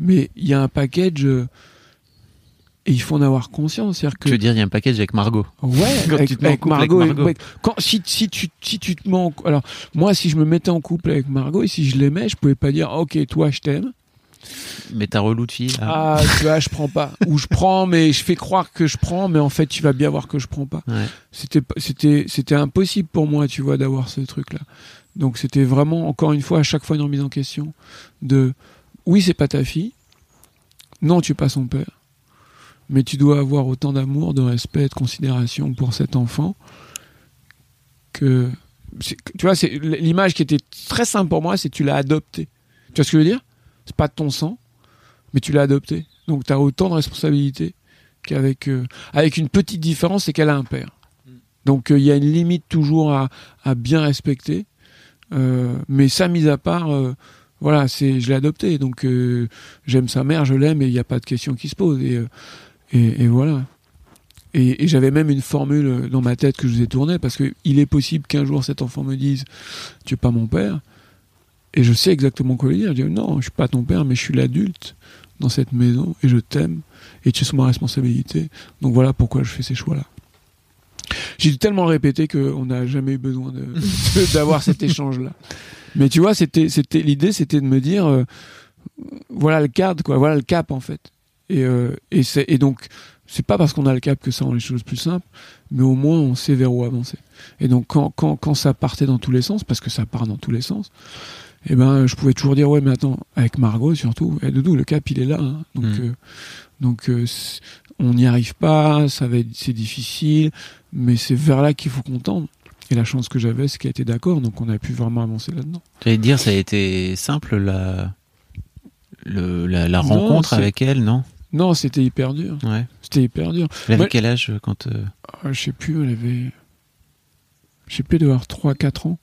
Mais il y a un package euh, et il faut en avoir conscience. Que Tu veux dire il y a un package avec Margot. Ouais, Quand avec, tu te mets en avec avec Margot. et- Margot. ouais, quand, si, si, tu, si tu te mets en, alors, moi, si je me mettais en couple avec Margot et si je l'aimais, je pouvais pas dire, ok, toi, je t'aime. Mais ta relou de fille là. Ah, tu vois, je prends pas. Ou je prends, mais je fais croire que je prends, mais en fait, tu vas bien voir que je prends pas. Ouais. C'était, pas- c'était, c'était impossible pour moi, tu vois, d'avoir ce truc-là. Donc, c'était vraiment, encore une fois, à chaque fois une remise en question de, oui, c'est pas ta fille. Non, tu es pas son père. Mais tu dois avoir autant d'amour, de respect, de considération pour cet enfant que, tu vois, l'image qui était très simple pour moi, c'est que tu l'as adopté. Tu vois ce que je veux dire? C'est pas de ton sang, mais tu l'as adopté. Donc tu as autant de responsabilités qu'avec euh, avec une petite différence, c'est qu'elle a un père. Donc euh, il y a une limite toujours à, bien respecter. Euh, mais ça, mis à part, voilà, c'est je l'ai adopté. Donc j'aime sa mère, je l'aime et il n'y a pas de question qui se pose. Et, et, et voilà. et, et j'avais même une formule dans ma tête que je vous ai tournée parce que il est possible qu'un jour cet enfant me dise tu es pas mon père et je sais exactement quoi lui dire. Je dis non, je suis pas ton père, mais je suis l'adulte dans cette maison et je t'aime et tu es sous ma responsabilité. Donc voilà pourquoi je fais ces choix-là. J'ai tellement le répéter qu'on n'a jamais eu besoin d'avoir cet échange-là. Mais tu vois, c'était, c'était l'idée, c'était de me dire, euh, voilà le cadre, quoi, voilà le cap en fait. Et, euh, et, c'est, et donc, c'est pas parce qu'on a le cap que ça rend les choses plus simples, mais au moins on sait vers où avancer. Et donc quand, quand, quand ça partait dans tous les sens, parce que ça part dans tous les sens, eh ben je pouvais toujours dire ouais mais attends avec Margot surtout, et Doudou le cap il est là, hein. donc Mm. euh, donc euh, on n'y arrive pas, ça va c'est difficile, mais c'est vers là qu'il faut qu'on tende. Et la chance que j'avais, c'est qu'elle était d'accord, donc on a pu vraiment avancer là-dedans. J'allais dire, ça a été simple la, le, la, la Non, rencontre avec elle, non? Non, c'était hyper dur. Ouais. C'était hyper dur. Elle avait quel âge euh, quand. euh, Ah, je sais plus, elle avait. Je sais plus, d'avoir 3-4 ans.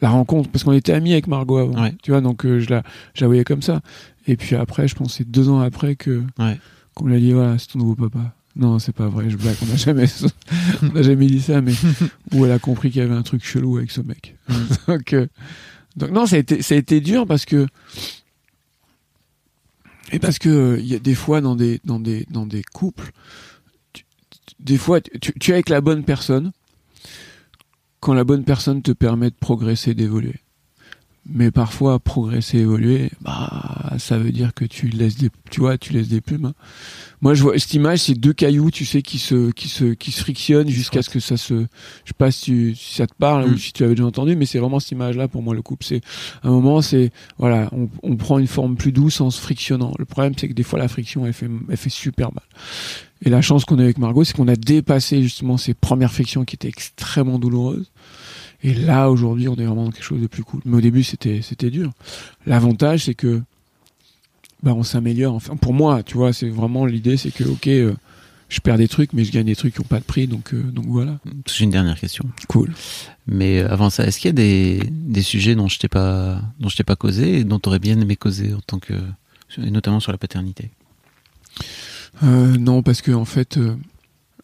La rencontre, parce qu'on était amis avec Margot avant. Ouais. Tu vois, donc euh, je, la, je la voyais comme ça. Et puis après, je pense c'est deux ans après que Ouais. qu'on me l'a dit voilà, c'est ton nouveau papa. Non, c'est pas vrai, je blague, on n'a jamais, on jamais dit ça, mais où elle a compris qu'il y avait un truc chelou avec ce mec. donc, euh, donc non, ça a été, ça a été dur parce que et parce que euh, il y a des fois dans des dans des dans des couples, tu- des fois tu, tu es avec la bonne personne quand la bonne personne te permet de progresser, d'évoluer. Mais parfois progresser, évoluer, bah ça veut dire que tu laisses des, tu vois, tu laisses des plumes. hein. Moi, je vois cette image, c'est deux cailloux, tu sais, qui se, qui se, qui se frictionnent jusqu'à ce que ça se, je sais pas si, tu- si ça te parle Mm. ou si tu l'avais déjà entendu, mais c'est vraiment cette image-là pour moi le couple. C'est un moment, c'est voilà, on, on prend une forme plus douce en se frictionnant. Le problème, c'est que des fois la friction, elle fait, elle fait super mal. Et la chance qu'on a avec Margot, c'est qu'on a dépassé justement ces premières frictions qui étaient extrêmement douloureuses. Et là, aujourd'hui, on est vraiment dans quelque chose de plus cool. Mais au début, c'était, c'était dur. L'avantage, c'est que, bah, on s'améliore. Enfin, pour moi, tu vois, c'est vraiment l'idée, c'est que, ok, euh, je perds des trucs, mais je gagne des trucs qui n'ont pas de prix, donc, euh, donc voilà. J'ai une dernière question. Cool. Mais euh, avant ça, est-ce qu'il y a des, des sujets dont je t'ai pas dont je t'ai pas causé et dont tu aurais bien aimé causer en tant que et notamment sur la paternité? Euh, non, parce que en fait, euh,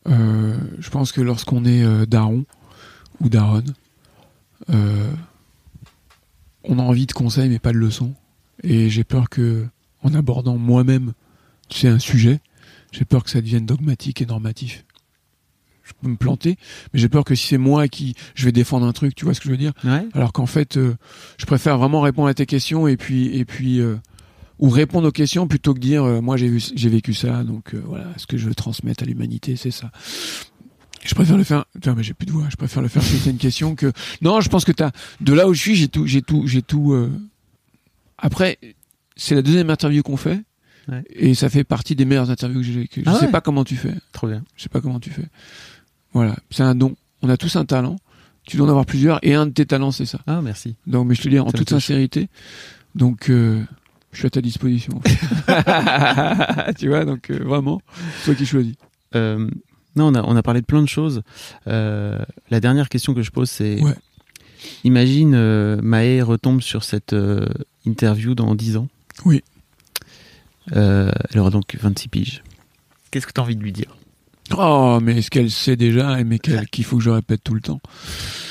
euh, je pense que lorsqu'on est euh, daron ou daronne, euh, on a envie de conseils mais pas de leçons. Et j'ai peur que, en abordant moi-même, tu sais, un sujet, j'ai peur que ça devienne dogmatique et normatif. Je peux me planter, mais j'ai peur que si c'est moi qui je vais défendre un truc, tu vois ce que je veux dire? Ouais. alors qu'en fait, euh, je préfère vraiment répondre à tes questions et puis et puis euh, ou répondre aux questions plutôt que dire euh, moi j'ai j'ai vécu ça donc voilà ce que je veux transmettre à l'humanité c'est ça. Je préfère le faire. Tiens, mais j'ai plus de voix. Je préfère le faire c'est une question que. Non, je pense que t'as. De là où je suis, j'ai tout, j'ai tout, j'ai tout. euh, Après, c'est la deuxième interview qu'on fait, Ouais. et ça fait partie des meilleures interviews que j'ai. que Je Ah sais ouais pas comment tu fais. Trop bien. Je sais pas comment tu fais. Voilà, c'est un don. On a tous un talent. Tu dois en avoir plusieurs, et un de tes talents, c'est ça. Ah merci. Donc, mais je te dis en toute sincérité. Donc, euh, je suis à ta disposition. en fait. tu vois, donc euh, vraiment, toi qui choisis. Euh, non, on a, on a parlé de plein de choses. Euh, la dernière question que je pose, c'est Ouais. imagine euh, Maë retombe sur cette euh, interview dans 10 ans. Oui. Euh, elle aura donc 26 piges. Qu'est-ce que tu as envie de lui dire? Oh, mais ce qu'elle sait déjà, mais qu'il faut que je répète tout le temps.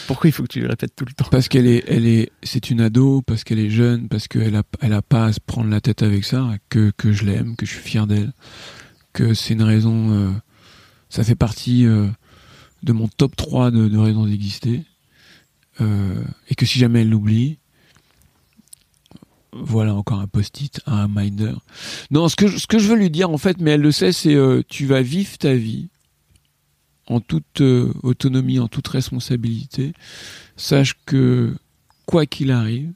Pourquoi il faut que tu le répètes tout le temps? Parce qu'elle est, elle est, c'est une ado, parce qu'elle est jeune, parce qu'elle a, elle a pas à se prendre la tête avec ça, que, que je l'aime, que je suis fier d'elle, que c'est une raison, euh, ça fait partie euh, de mon top 3 de, raisons d'exister, euh, et que si jamais elle l'oublie, voilà encore un post-it, un reminder. Non, ce que, je- veux lui dire en fait, mais elle le sait, c'est euh, tu vas vivre ta vie en toute autonomie, en toute responsabilité. Sache que quoi qu'il arrive,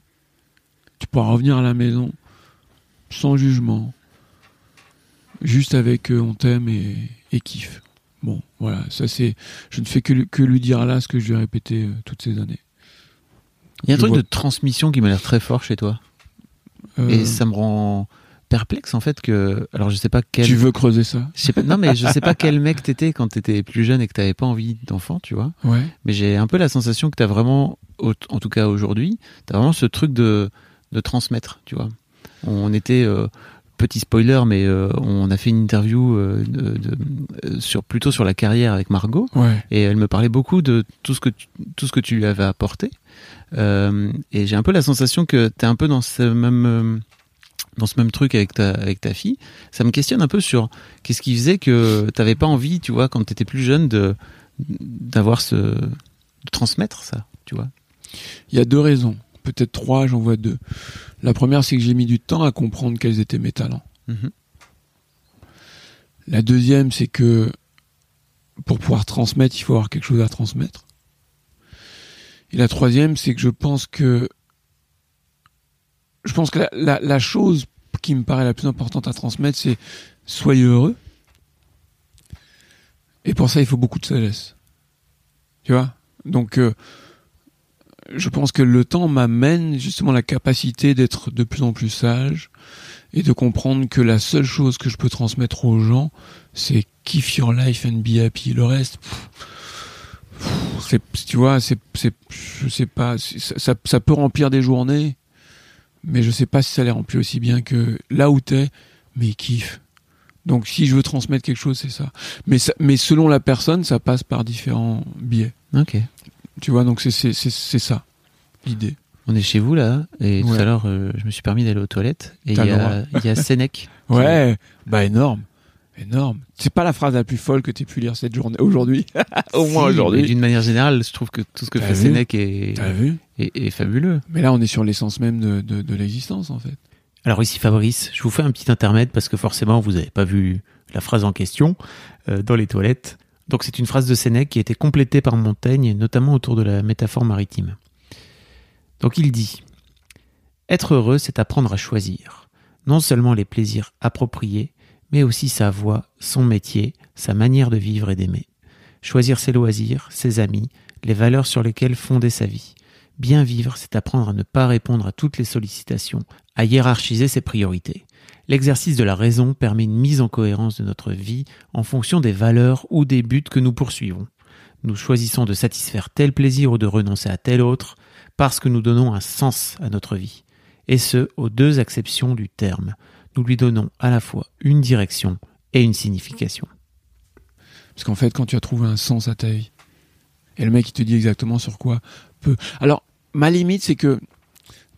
tu pourras revenir à la maison sans jugement, juste avec on t'aime et, et. Bon, voilà, ça c'est. Je ne fais que, lui- que lui dire là ce que je lui ai répété euh, toutes ces années. Il y a un Je truc vois. de transmission qui m'a l'air très fort chez toi. Euh, Et ça me rend perplexe en fait que. Alors je sais pas quel. Tu veux creuser ça? Je sais pas, non mais je sais pas quel mec t'étais quand t'étais plus jeune et que t'avais pas envie d'enfant, tu vois. Ouais. Mais j'ai un peu la sensation que t'as vraiment, en tout cas aujourd'hui, t'as vraiment ce truc de, de transmettre, tu vois. On était euh, petit spoiler, mais euh, on a fait une interview euh, de, de- euh, sur plutôt sur la carrière avec Margot, Ouais. et elle me parlait beaucoup de tout ce que tu, tout ce que tu lui avais apporté. Euh, et j'ai un peu la sensation que tu es un peu dans ce même dans ce même truc avec ta avec ta fille. Ça me questionne un peu sur qu'est-ce qui faisait que t'avais pas envie, tu vois, quand tu étais plus jeune, de d'avoir ce de transmettre ça, tu vois. Il y a deux raisons, peut-être trois, j'en vois deux. La première, c'est que j'ai mis du temps à comprendre quels étaient mes talents. Mhm. La deuxième, c'est que pour pouvoir transmettre, il faut avoir quelque chose à transmettre. Et la troisième, c'est que je pense que je pense que la, la- la chose qui me paraît la plus importante à transmettre, c'est soyez heureux. Et pour ça, il faut beaucoup de sagesse. Tu vois? Donc, euh, je pense que le temps m'amène justement la capacité d'être de plus en plus sage et de comprendre que la seule chose que je peux transmettre aux gens, c'est kiff your life and be happy. Le reste, c'est, tu vois, c'est, c'est, je sais pas, ça, ça, peut remplir des journées, mais je sais pas si ça les remplit aussi bien que là où t'es, mais kiffe. Donc si je veux transmettre quelque chose, c'est ça. Mais, ça, mais selon la personne, ça passe par différents biais. Ok. Tu vois, donc c'est, ça, l'idée. On est chez vous là, et tout à l'heure, euh, je me suis permis d'aller aux toilettes, et il y, a- il y a Sénèque. qui- Ouais, bah énorme. Énorme. C'est pas la phrase la plus folle que t'aies pu lire cette journée aujourd'hui. Au moins Si, aujourd'hui. D'une manière générale, je trouve que tout ce que fait Sénèque est, est, est fabuleux. Mais là, on est sur l'essence même de, de, de l'existence, en fait. Alors ici Fabrice, je vous fais un petit intermède parce que forcément vous n'avez pas vu la phrase en question euh, dans les toilettes. Donc c'est une phrase de Sénèque qui a été complétée par Montaigne, notamment autour de la métaphore maritime. Donc il dit Être heureux, c'est apprendre à choisir, non seulement les plaisirs appropriés, mais aussi sa voie, son métier, sa manière de vivre et d'aimer. Choisir ses loisirs, ses amis, les valeurs sur lesquelles fonder sa vie. Bien vivre, c'est apprendre à ne pas répondre à toutes les sollicitations, à hiérarchiser ses priorités. L'exercice de la raison permet une mise en cohérence de notre vie en fonction des valeurs ou des buts que nous poursuivons. Nous choisissons de satisfaire tel plaisir ou de renoncer à tel autre parce que nous donnons un sens à notre vie. Et ce, aux deux acceptions du terme. Nous lui donnons à la fois une direction et une signification. Parce qu'en fait, quand tu as trouvé un sens à ta vie, et le mec, il te dit exactement sur quoi peut. Alors, ma limite, c'est que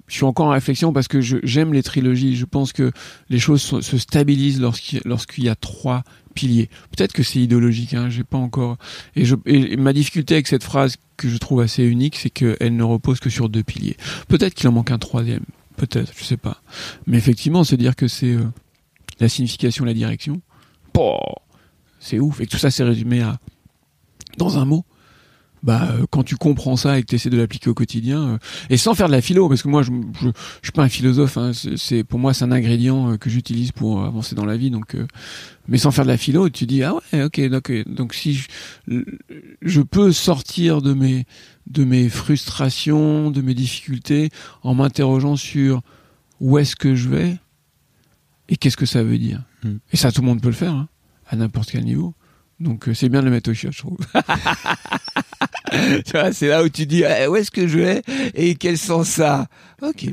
je suis encore en réflexion parce que j'aime les trilogies. Je pense que les choses se, se stabilisent lorsqu'il y a trois piliers. Peut-être que c'est idéologique, hein, j'ai pas encore. Et, je, et ma difficulté avec cette phrase que je trouve assez unique, c'est qu'elle ne repose que sur deux piliers. Peut-être qu'il en manque un troisième. Peut-être, je sais pas. Mais effectivement, se dire que c'est euh, la signification, la direction, c'est ouf. Et que tout ça, c'est résumé à dans un mot. Bah, euh, quand tu comprends ça et que tu essaies de l'appliquer au quotidien, euh, et sans faire de la philo, parce que moi, je, je, je suis pas un philosophe. Hein, c'est- pour moi, c'est un ingrédient euh, que j'utilise pour avancer dans la vie. Donc, euh, mais sans faire de la philo, tu dis ah ouais, ok, donc, donc si je, je peux sortir de mes de mes frustrations, de mes difficultés, en m'interrogeant sur où est-ce que je vais et qu'est-ce que ça veut dire. Hmm. Et ça, tout le monde peut le faire, hein, à n'importe quel niveau. Donc euh, c'est bien de le mettre au chiotte, je trouve. tu vois, c'est là où tu dis eh, où est-ce que je vais et quel sens ça Ok.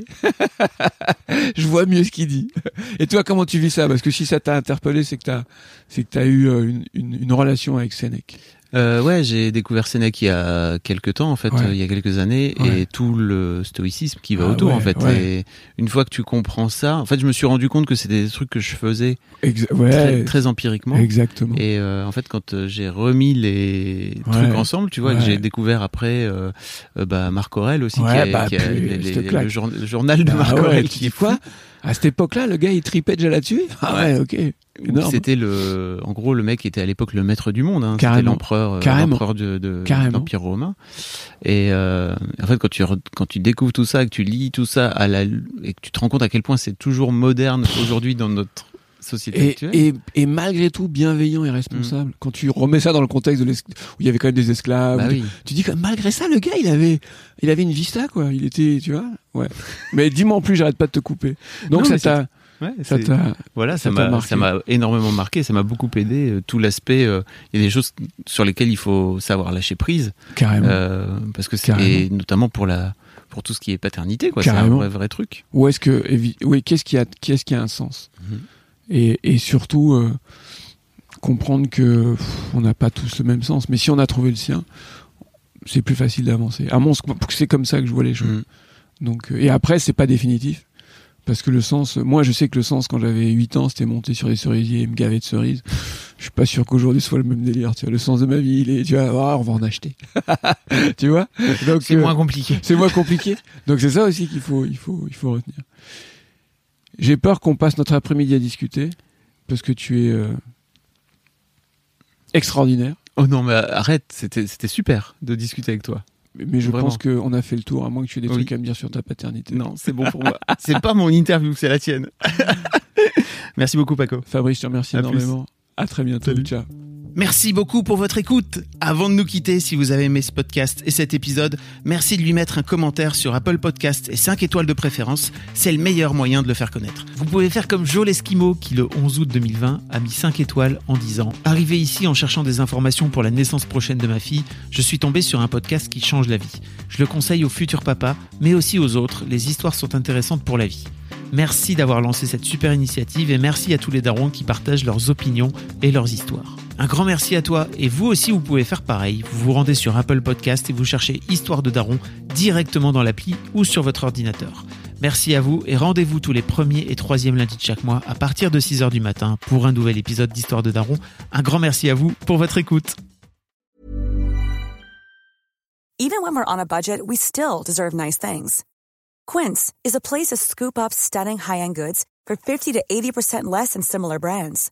je vois mieux ce qu'il dit. Et toi, comment tu vis ça? Parce que si ça t'a interpellé, c'est que t'as, c'est que t'as eu euh, une, une, une relation avec Sénèque. Euh, ouais, j'ai découvert Sénèque il y a quelques temps, en fait, Ouais. euh, il y a quelques années, Ouais. et tout le stoïcisme qui va Ah autour, ouais, en fait. Et une fois que tu comprends ça, en fait, je me suis rendu compte que c'était des trucs que je faisais très, ouais, très empiriquement. exactement. Et euh, en fait, quand euh, j'ai remis les trucs ensemble, tu vois, que j'ai découvert après euh, euh, bah, Marc Aurel aussi, qui a, bah, qui a puis, les- le, jour- le journal de Ah Marc Aurel qui est quoi. À cette époque-là, le gars, il tripait déjà là-dessus Ah ouais, ok. C'était le, en gros, le mec était à l'époque le maître du monde. Hein. C'était l'empereur, euh, l'empereur de, l'empire romain. Et euh, en fait, quand tu quand tu découvres tout ça, que tu lis tout ça à la, et que tu te rends compte à quel point c'est toujours moderne aujourd'hui dans notre société Et, actuelle. et, et malgré tout, bienveillant et responsable. Quand tu remets ça dans le contexte de où il y avait quand même des esclaves, Bah oui. tu dis que malgré ça, le gars, il avait, il avait une vista, quoi. Il était, tu vois, ouais. Mais dis-moi en plus, j'arrête pas de te couper. Donc Non, ça t'a, Ouais, Ça voilà, ça m'a énormément marqué, ça m'a beaucoup aidé. euh, Tout l'aspect, euh, il y a des choses sur lesquelles il faut savoir lâcher prise, Carrément. euh, parce que c'est notamment pour la pour tout ce qui est paternité, quoi. C'est un vrai, vrai truc. Ou est-ce que, oui, qu'est-ce qui a, qu'est-ce qui a un sens Mhm. et, et surtout euh, comprendre que pff, on n'a pas tous le même sens, mais si on a trouvé le sien, c'est plus facile d'avancer. À mon, c'est comme ça que je vois les choses. Mhm. Donc, et après, c'est pas définitif. Parce que le sens, moi je sais que le sens quand j'avais 8 ans c'était monter sur des cerisiers et me gaver de cerises. Je suis pas sûr qu'aujourd'hui ce soit le même délire. Tu vois, le sens de ma vie, il est, tu vois, ah, on va en acheter. tu vois? Donc C'est euh, moins compliqué. c'est moins compliqué. Donc c'est ça aussi qu'il faut, il faut, il faut retenir. J'ai peur qu'on passe notre après-midi à discuter parce que tu es euh, extraordinaire. Oh non, mais arrête, c'était c'était super de discuter avec toi. Mais- je Vraiment. pense qu'on a fait le tour, à moins que tu aies des Oui. trucs à me dire sur ta paternité. Non, c'est bon pour moi. c'est pas mon interview, c'est la tienne. Merci beaucoup, Paco. Fabrice, je te remercie À plus. énormément. À très bientôt. Salut. Ciao. Merci beaucoup pour votre écoute. Avant de nous quitter, si vous avez aimé ce podcast et cet épisode, merci de lui mettre un commentaire sur Apple Podcast et 5 étoiles de préférence. C'est le meilleur moyen de le faire connaître. Vous pouvez faire comme Joel Esquimau qui, le 11 août 2020, a mis 5 étoiles en disant Arrivé ici en cherchant des informations pour la naissance prochaine de ma fille, je suis tombé sur un podcast qui change la vie. Je le conseille aux futurs papas, mais aussi aux autres. Les histoires sont intéressantes pour la vie. Merci d'avoir lancé cette super initiative et merci à tous les darons qui partagent leurs opinions et leurs histoires. Un grand merci à toi et vous aussi vous pouvez faire pareil. Vous vous rendez sur Apple Podcast et vous cherchez Histoire de Daron directement dans l'appli ou sur votre ordinateur. Merci à vous et rendez-vous tous les premiers et troisièmes lundis de chaque mois à partir de 6h du matin pour un nouvel épisode d'Histoire de Daron. Un grand merci à vous pour votre écoute. Even when we're on a budget, we still deserve nice things. Quince is a place to scoop up stunning high-end goods for 50 to 80% less than similar brands.